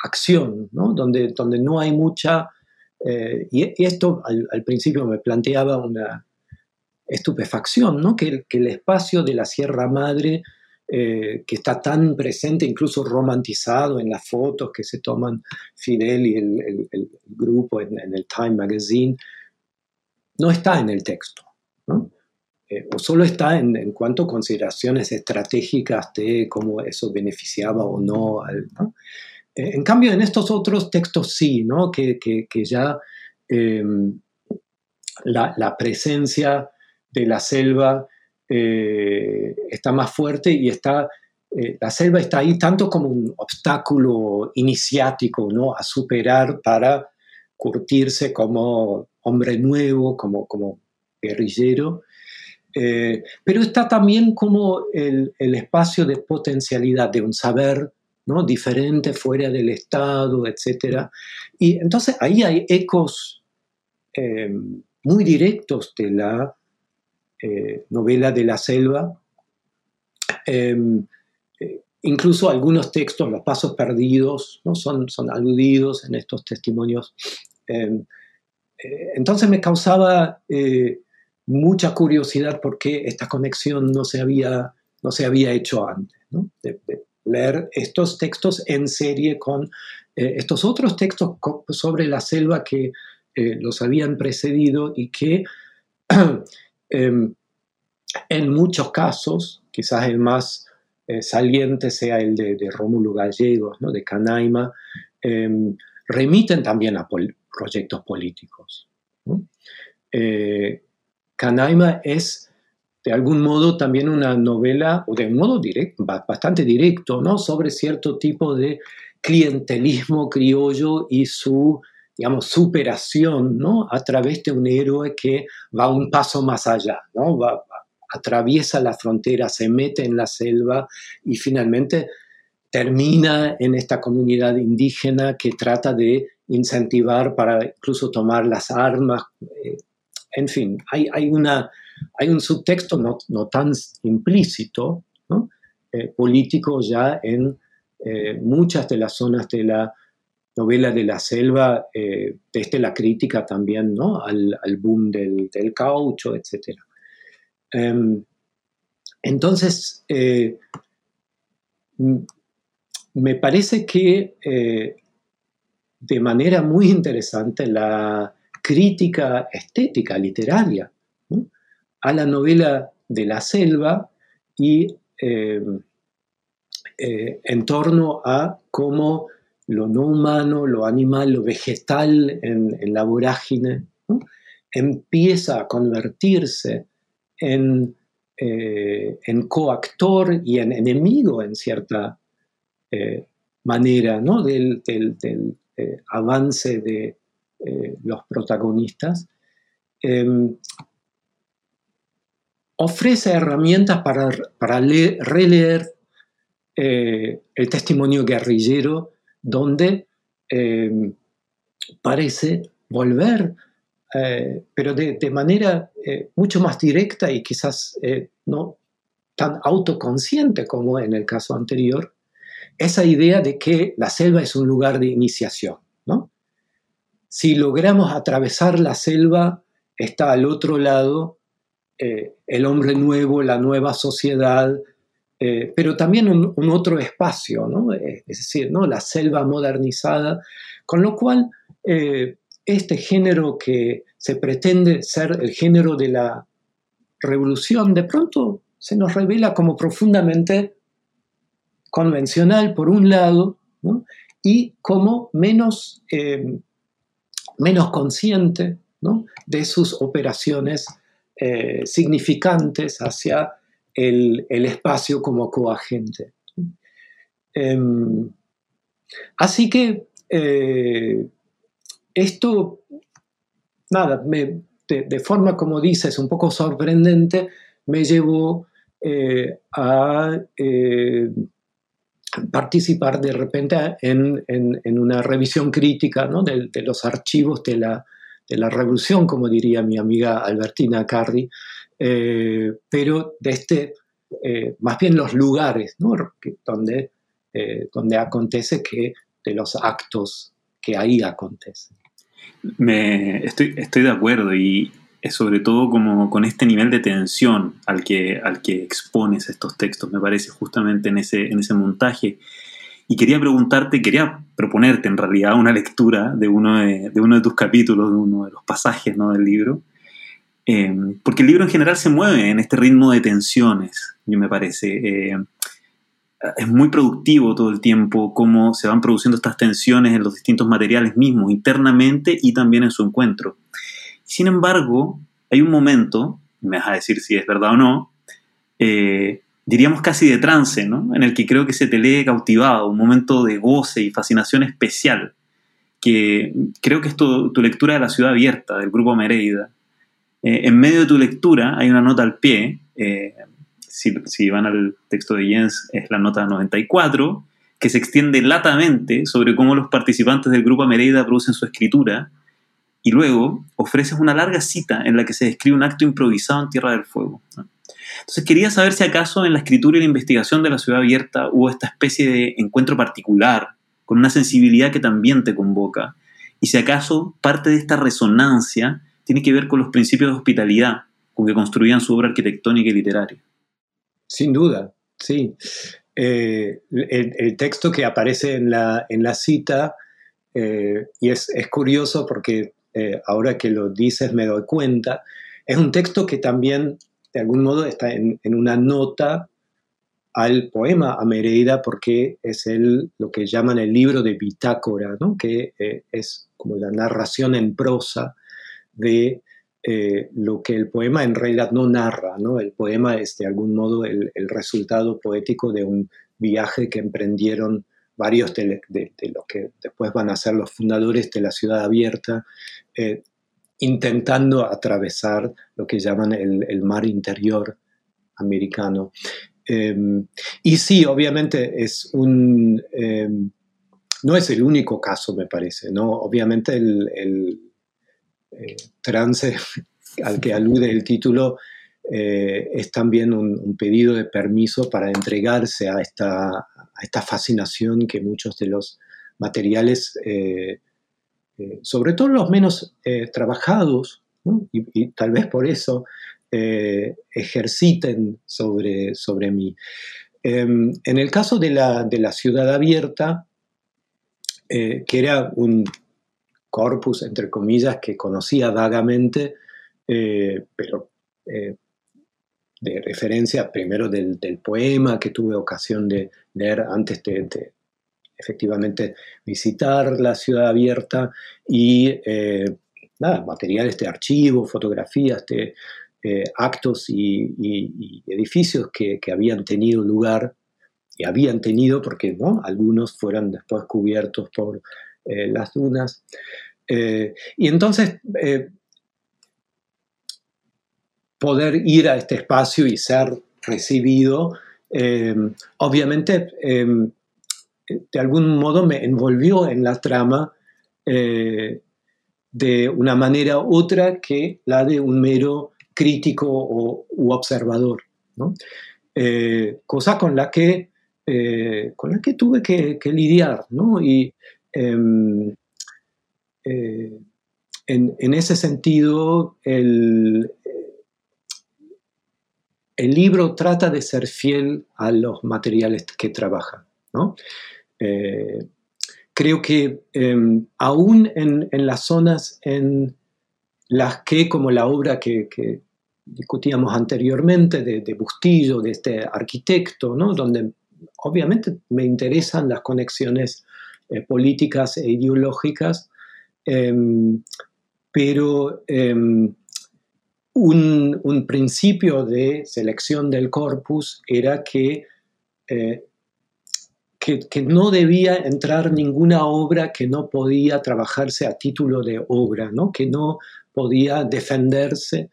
acción, donde, donde no hay mucha... Y, esto al, principio me planteaba una estupefacción, que el espacio de la Sierra Madre eh, que está tan presente, incluso romantizado en las fotos que se toman Fidel y el, grupo en, el Time Magazine, no está en el texto. Eh, o solo está en, cuanto a consideraciones estratégicas de cómo eso beneficiaba o no. Al, eh, en cambio, en estos otros textos sí, ¿no? que, ya em, la, la, presencia de la selva eh, está más fuerte y está, eh, la selva está ahí tanto como un obstáculo iniciático ¿no? a superar para curtirse como hombre nuevo, como, como guerrillero, eh, pero está también como el, el, espacio de potencialidad de un saber ¿no? diferente fuera del Estado, etc. Y entonces ahí hay ecos muy directos de la eh, novela de la selva. Em, eh, incluso algunos textos, los pasos perdidos, ¿no? son, son aludidos en estos testimonios. Em, eh, entonces me causaba mucha curiosidad por qué esta conexión no se había, no se había hecho antes. De, leer estos textos en serie con estos otros textos sobre la selva que los habían precedido y que Em, en muchos casos, quizás el más eh, saliente sea el de, Rómulo Gallegos, ¿no? de Canaima, em, remiten también a proyectos políticos. Eh, Canaima es de algún modo también una novela, o de modo directo, bastante directo, ¿no? sobre cierto tipo de clientelismo criollo y su digamos, superación, ¿no? A través de un héroe que va un paso más allá, ¿no? Va, atraviesa la frontera, se mete en la selva y finalmente termina en esta comunidad indígena que trata de incentivar para incluso tomar las armas. Eh, en fin, hay, hay, una, hay un subtexto no, no tan implícito, ¿no? Eh, político ya en eh, muchas de las zonas de la novela de la selva, eh, desde la crítica también ¿no? al, boom del, caucho, etc. Em, entonces, eh, me parece que eh, de manera muy interesante la crítica estética literaria a la novela de la selva y em, en torno a cómo lo no humano, lo animal, lo vegetal en, la vorágine, empieza a convertirse en, eh, en, coactor y en enemigo en cierta eh, manera ¿no? del, eh, avance de los protagonistas. Em, ofrece herramientas para, para releer el testimonio guerrillero donde eh, parece volver, eh, pero de, manera eh, mucho más directa y quizás no tan autoconsciente como en el caso anterior, esa idea de que la selva es un lugar de iniciación. ¿no? Si logramos atravesar la selva, está al otro lado el hombre nuevo, la nueva sociedad, eh, pero también un, otro espacio. Eh, es decir, la selva modernizada, con lo cual eh, este género que se pretende ser el género de la revolución, de pronto se nos revela como profundamente convencional por un lado, y como menos, menos consciente de sus operaciones significantes hacia el, espacio como coagente. Em, así que esto, nada, de, forma, como dices, un poco sorprendente, me llevó a participar de repente en, una revisión crítica de, los archivos de la, revolución, como diría mi amiga Albertina Cardi, eh, pero de este, eh, más bien los lugares donde, eh, donde acontece que de los actos que ahí acontecen. Me, estoy, estoy de acuerdo y, sobre todo como con este nivel de tensión al que, al que expones estos textos, me parece, justamente en ese, en ese montaje. Y quería preguntarte, quería proponerte en realidad una lectura de uno de, uno de tus capítulos, de uno de los pasajes ¿no? del libro, eh, porque el libro en general se mueve en este ritmo de tensiones, me parece. Eh, es muy productivo todo el tiempo cómo se van produciendo estas tensiones en los distintos materiales mismos, internamente y también en su encuentro. Sin embargo, hay un momento, me vas a decir si es verdad o no, eh, diríamos casi de trance, ¿no? En el que creo que se te lee cautivado, un momento de goce y fascinación especial, que creo que es tu, lectura de La ciudad abierta, del grupo Mereida. Eh, en medio de tu lectura hay una nota al pie, eh, si, van al texto de Jens es la nota 94, que se extiende latamente sobre cómo los participantes del grupo Mereida producen su escritura y luego ofreces una larga cita en la que se describe un acto improvisado en Tierra del Fuego. Entonces quería saber si acaso en la escritura y la investigación de la ciudad abierta hubo esta especie de encuentro particular, con una sensibilidad que también te convoca, y si acaso parte de esta resonancia tiene que ver con los principios de hospitalidad con que construían su obra arquitectónica y literaria. Sin duda, sí. Eh, el, texto que aparece en la, en la cita, eh, y es, es, curioso porque eh, ahora que lo dices me doy cuenta, es un texto que también de algún modo está en, una nota al poema a Mereida porque es el, lo que llaman el libro de bitácora, que eh, es como la narración en prosa de eh, lo que el poema en realidad no narra. ¿no? El poema es de algún modo el, el resultado poético de un viaje que emprendieron varios de, los que después van a ser los fundadores de la ciudad abierta, eh, intentando atravesar lo que llaman el, mar interior americano. Em, y sí, obviamente es un... Em, no es el único caso, me parece, ¿no? Obviamente el, trance al que alude el título eh, es también un, pedido de permiso para entregarse a esta, fascinación que muchos de los materiales, eh, eh, sobre todo los menos trabajados, y, tal vez por eso ejerciten sobre, sobre mí. Em, en el caso de la, de la ciudad abierta, que era un corpus, entre comillas, que conocía vagamente, pero de referencia primero del, poema que tuve ocasión de leer antes de, efectivamente visitar la ciudad abierta y eh, nada, materiales de archivo, fotografías de eh, actos y, edificios que, habían tenido lugar y habían tenido, porque ¿no? algunos fueron después cubiertos por eh, las dunas. y entonces poder ir a este espacio y ser recibido, obviamente em, de algún modo me envolvió en la trama eh, de una manera otra que la de un mero crítico o, u observador, eh, cosa con la que, eh, con la que tuve que, lidiar. Y em, en, en, ese sentido, el, el libro trata de ser fiel a los materiales que trabaja. Eh, creo que em, aún en, las zonas en las que, como la obra que, discutíamos anteriormente de, Bustillo, de este arquitecto, donde obviamente me interesan las conexiones eh, políticas e ideológicas, em, pero em, un, principio de selección del corpus era que, eh, que, que, no debía entrar ninguna obra que no podía trabajarse a título de obra, ¿no? que no podía defenderse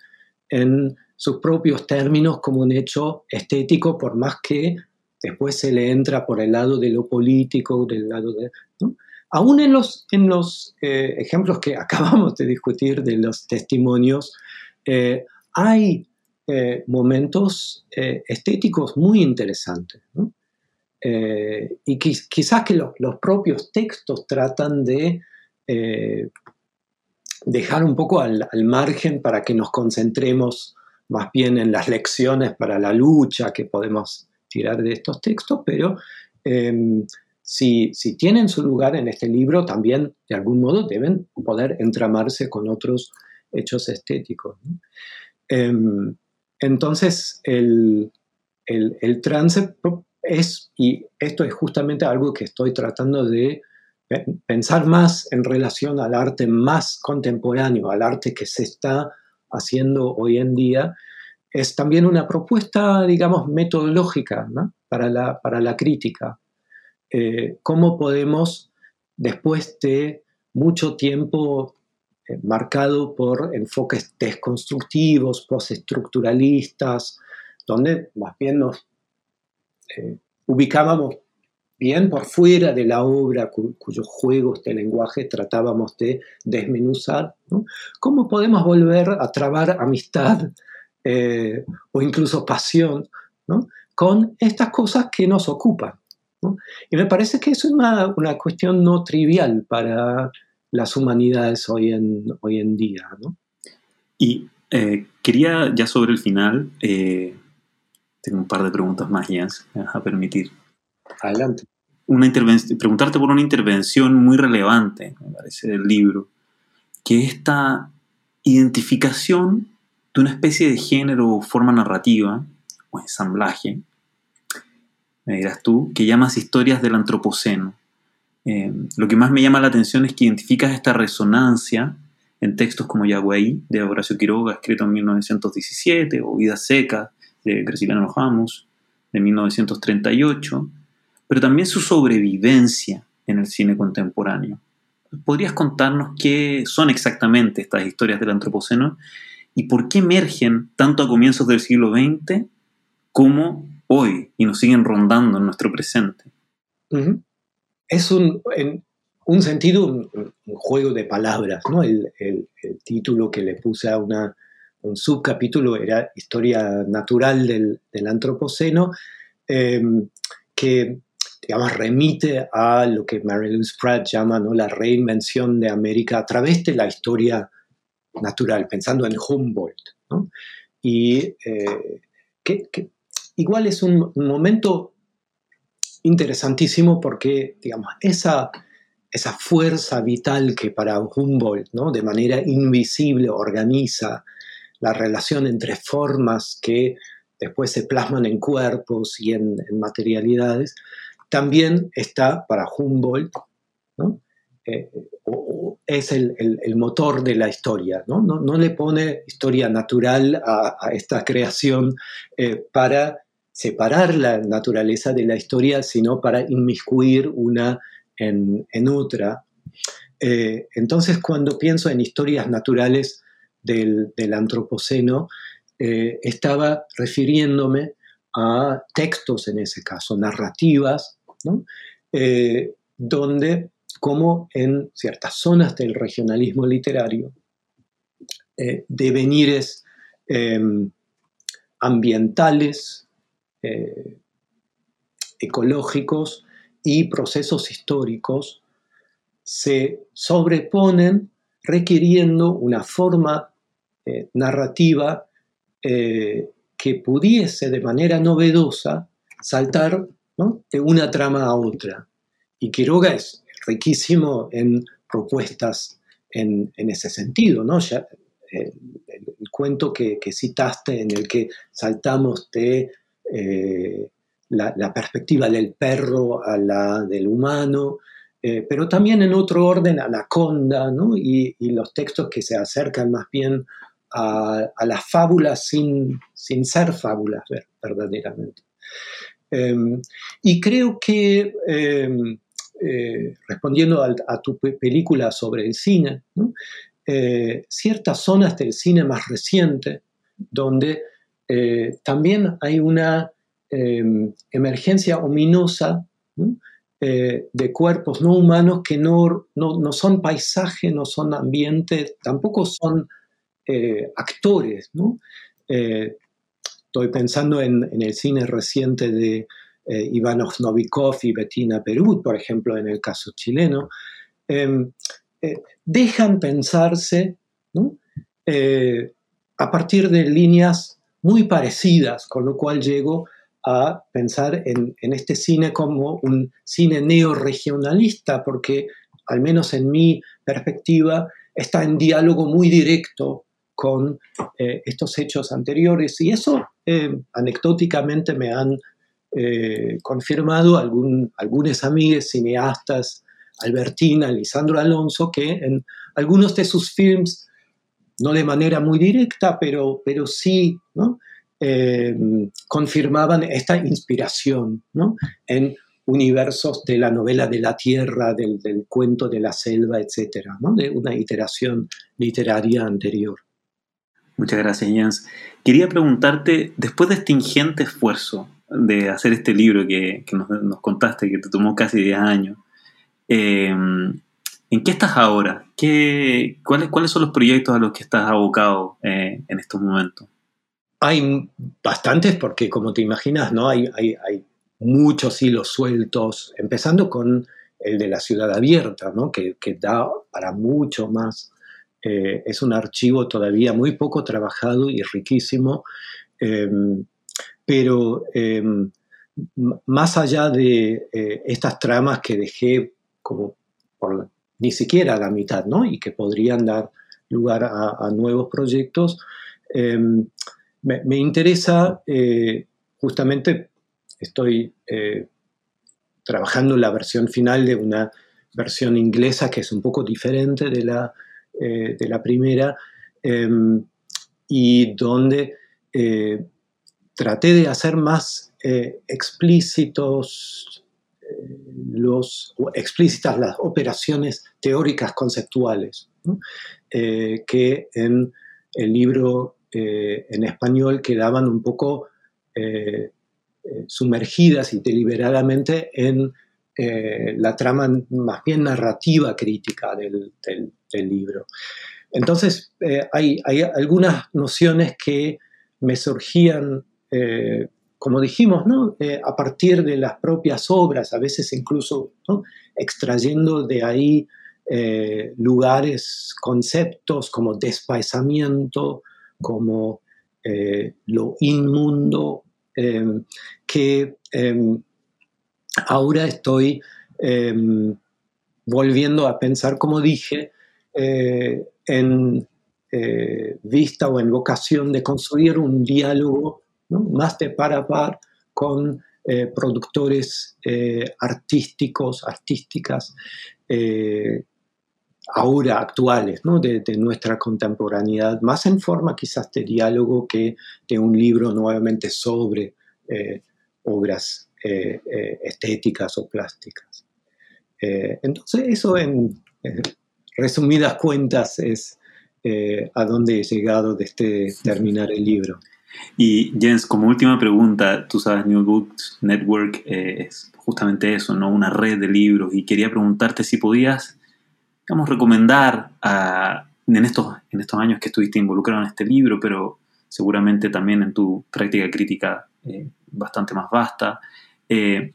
en sus propios términos como un hecho estético, por más que después se le entra por el lado de lo político, del lado de... Aún en los, en los eh, ejemplos que acabamos de discutir de los testimonios, eh, hay eh, momentos estéticos muy interesantes. y quizás que los propios textos tratan de dejar un poco al, margen para que nos concentremos más bien en las lecciones para la lucha que podemos tirar de estos textos, pero em, si, tienen su lugar en este libro, también de algún modo deben poder entramarse con otros hechos estéticos. Em, entonces, el, el, trance es, y esto es justamente algo que estoy tratando de pensar más en relación al arte más contemporáneo, al arte que se está haciendo hoy en día, es también una propuesta, digamos, metodológica para, la, para la crítica. Eh, ¿Cómo podemos, después de mucho tiempo eh, marcado por enfoques desconstructivos, postestructuralistas, donde más bien nos eh, ubicábamos bien por fuera de la obra cuyos juegos de lenguaje tratábamos de desmenuzar, ¿cómo podemos volver a trabar amistad eh, o incluso pasión con estas cosas que nos ocupan? Y me parece que es una, cuestión no trivial para las humanidades hoy en, hoy en día. Y eh, quería ya sobre el final, eh, tengo un par de preguntas más, Jens, me vas a permitir. Adelante una preguntarte por una intervención muy relevante, me parece, del libro, que es esta identificación de una especie de género o forma narrativa, o ensamblaje, me dirás tú, que llamas historias del antropoceno. Eh, lo que más me llama la atención es que identificas esta resonancia en textos como Yagüey, de Horacio Quiroga, escrito en 1917, o Vida Seca, de Graciliano Ramos, de 1938, pero también su sobrevivencia en el cine contemporáneo. ¿Podrías contarnos qué son exactamente estas historias del Antropoceno y por qué emergen tanto a comienzos del siglo XX como hoy y nos siguen rondando en nuestro presente? Es un, en un sentido un, juego de palabras, ¿no? El, título que le puse a un subcapítulo era Historia Natural del, Antropoceno, em, que digamos, remite a lo que Mary Louise Pratt llama ¿no? la reinvención de América a través de la historia natural, pensando en Humboldt. Y eh, que, igual es un, momento interesantísimo porque, digamos, esa, esa fuerza vital que para Humboldt, ¿no? de manera invisible, organiza la relación entre formas que después se plasman en cuerpos y en materialidades, también está para Humboldt, eh, es el, motor de la historia, ¿no? No, le pone historia natural a, esta creación eh, para separar la naturaleza de la historia, sino para inmiscuir una en, otra. Eh, entonces, cuando pienso en historias naturales del, del antropoceno, estaba refiriéndome a textos en ese caso, narrativas, eh, donde, como en ciertas zonas del regionalismo literario, eh, devenires em, ambientales, eh, ecológicos y procesos históricos se sobreponen requiriendo una forma narrativa que pudiese de manera novedosa saltar de una trama a otra. Y Quiroga es riquísimo en propuestas en, ese sentido, ¿no? Ya, el, cuento que, citaste en el que saltamos de eh, la, perspectiva del perro a la del humano, eh, pero también en otro orden Anaconda, ¿no? y, y los textos que se acercan más bien a, las fábulas sin, sin ser fábulas verdaderamente. Em, y creo que, em, eh, respondiendo a, tu película sobre el cine, eh, ciertas zonas del cine más reciente, donde eh, también hay una em, emergencia ominosa de cuerpos no humanos que no, no, son paisaje, no son ambiente, tampoco son actores. Estoy pensando en, el cine reciente de eh, Ivanov Novikov y Bettina Perut, por ejemplo, en el caso chileno. Em, eh, dejan pensarse eh, a partir de líneas muy parecidas, con lo cual llego a pensar en, este cine como un cine neoregionalista, porque al menos en mi perspectiva está en diálogo muy directo con eh, estos hechos anteriores. Y eso anecdóticamente me han eh, confirmado algún, algunos amigos cineastas, Albertina, Lisandro Alonso, que en algunos de sus films, no de manera muy directa, pero, pero sí, confirmaban esta inspiración en universos de la novela de la tierra, del, cuento de la selva, etc., de una iteración literaria anterior. Muchas gracias, Jens. Quería preguntarte, después de este ingente esfuerzo de hacer este libro que, nos, contaste, que te tomó casi 10 años, eh, ¿en qué estás ahora? ¿Qué, cuáles, ¿Cuáles son los proyectos a los que estás abocado eh, en estos momentos? Hay bastantes porque, como te imaginas, ¿no? hay, hay, muchos hilos sueltos, empezando con el de la ciudad abierta, ¿no? que, que da para mucho más eh, es un archivo todavía muy poco trabajado y riquísimo, pero em, más allá de eh, estas tramas que dejé como ni siquiera la mitad, ¿no? Y que podrían dar lugar a, nuevos proyectos, em, me, interesa eh, justamente, estoy trabajando la versión final de una versión inglesa que es un poco diferente de la eh, de la primera, em, y donde eh, traté de hacer más eh, explícitos los, explícitas las operaciones teóricas conceptuales, que en el libro en español quedaban un poco sumergidas y deliberadamente en la trama más bien narrativa crítica del, libro. Entonces, eh, hay, algunas nociones que me surgían, eh, como dijimos, ¿no? Eh, a partir de las propias obras, a veces incluso extrayendo de ahí lugares, conceptos como despaisamiento, como lo inmundo, que em, ahora estoy em, volviendo a pensar, como dije, eh, en eh, vista o en vocación de construir un diálogo más de par a par con eh, productores artísticos, artísticas, ahora actuales, de, nuestra contemporaneidad, más en forma quizás de diálogo que de un libro nuevamente sobre obras estéticas o plásticas. entonces, eso en, resumidas cuentas es eh, a dónde he llegado desde este terminar el libro. Y Jens, como última pregunta, tú sabes, New Books Network eh, es justamente eso, ¿no? Una red de libros. Y quería preguntarte si podías, digamos, recomendar en, estos, en estos años que estuviste involucrado en este libro, pero seguramente también en tu práctica crítica eh, bastante más vasta, ¿qué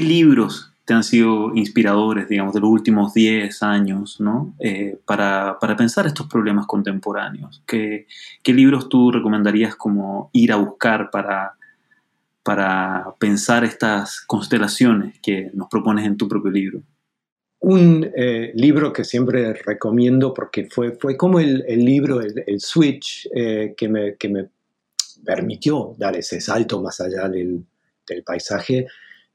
libros te han sido inspiradores, digamos, de los últimos 10 años, ¿no? Eh, para, pensar estos problemas contemporáneos. ¿Qué, libros tú recomendarías como ir a buscar para, para pensar estas constelaciones que nos propones en tu propio libro? Un eh, libro que siempre recomiendo porque fue, fue como el, libro, el, switch eh, que, me, que, me, permitió dar ese salto más allá del, del paisaje,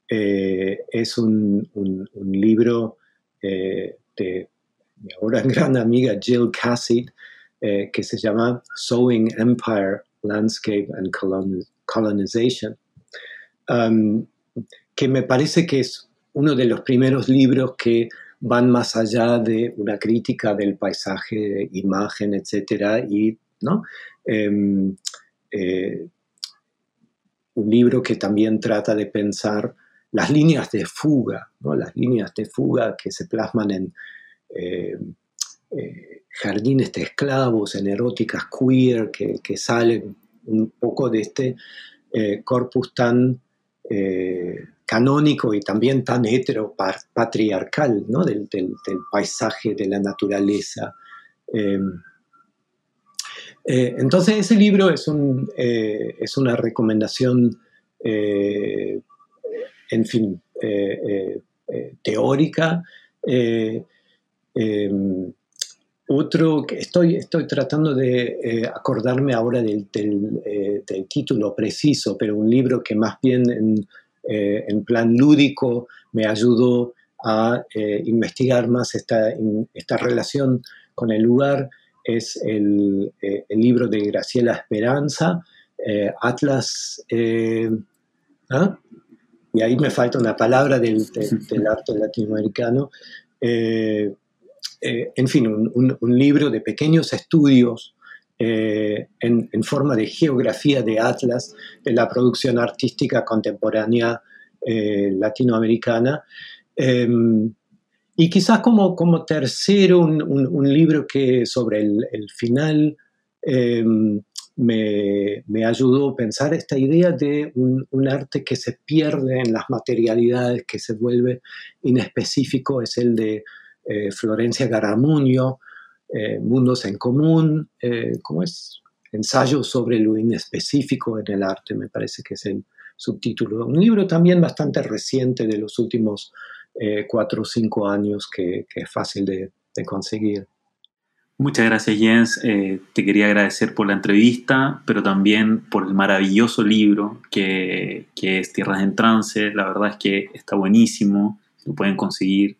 eh, es un, libro eh, de mi ahora gran amiga Jill Cassidy, que se llama Sowing Empire, Landscape and Colonization, um, que me parece que es uno de los primeros libros que van más allá de una crítica del paisaje, imagen, etcétera, y ¿no? Em, eh, un libro que también trata de pensar las líneas de fuga, ¿no? las líneas de fuga que se plasman en eh, eh, jardines de esclavos, en eróticas queer, que, salen un poco de este corpus tan canónico y también tan heteropatriarcal ¿no? del, paisaje, de la naturaleza. Em, eh, entonces ese libro es, un, eh, es una recomendación, eh, en fin, teórica. Em, otro que estoy, estoy tratando de acordarme ahora del, del, título preciso, pero un libro que más bien en, plan lúdico me ayudó a investigar más esta, esta relación con el lugar es el, eh, libro de Graciela Esperanza, eh, Atlas, eh, ¿ah? Y ahí me falta una palabra del, del arte latinoamericano. en fin, un, un, libro de pequeños estudios en, en, forma de geografía de Atlas de la producción artística contemporánea latinoamericana. Em, y quizás como, como tercero, un, un, libro que sobre el, el final em, me, me, ayudó a pensar esta idea de un, arte que se pierde en las materialidades, que se vuelve inespecífico, es el de eh, Florencia Garamuño, eh, Mundos en Común, eh, ¿cómo es? Ensayo sobre lo inespecífico en el arte, me parece que es el subtítulo. Un libro también bastante reciente de los últimos eh, cuatro o cinco años que, es fácil de, conseguir. Muchas gracias Jens, eh, te quería agradecer por la entrevista, pero también por el maravilloso libro que, es Tierras en Trance, la verdad es que está buenísimo, lo pueden conseguir,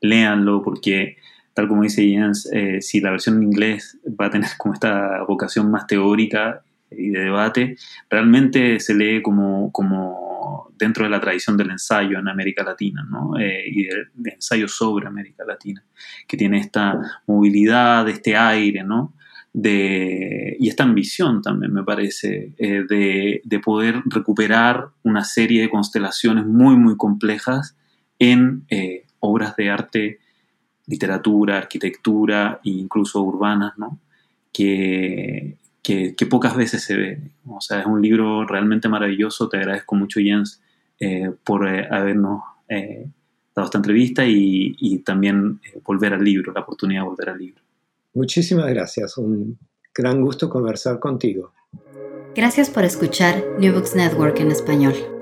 léanlo porque tal como dice Jens, eh, si la versión en inglés va a tener como esta vocación más teórica y de debate, realmente se lee como, como dentro de la tradición del ensayo en América Latina ¿no? Eh, y del, ensayo sobre América Latina, que tiene esta movilidad, este aire, ¿no? De, y esta ambición también, me parece, eh, de, de, poder recuperar una serie de constelaciones muy, muy complejas en eh, obras de arte, literatura, arquitectura e incluso urbanas, ¿no? que, que, pocas veces se ve. O sea, es un libro realmente maravilloso. Te agradezco mucho, Jens, eh, por eh, habernos eh, dado esta entrevista y, también volver al libro, la oportunidad de volver al libro. Muchísimas gracias. Un gran gusto conversar contigo. Gracias por escuchar New Books Network en español.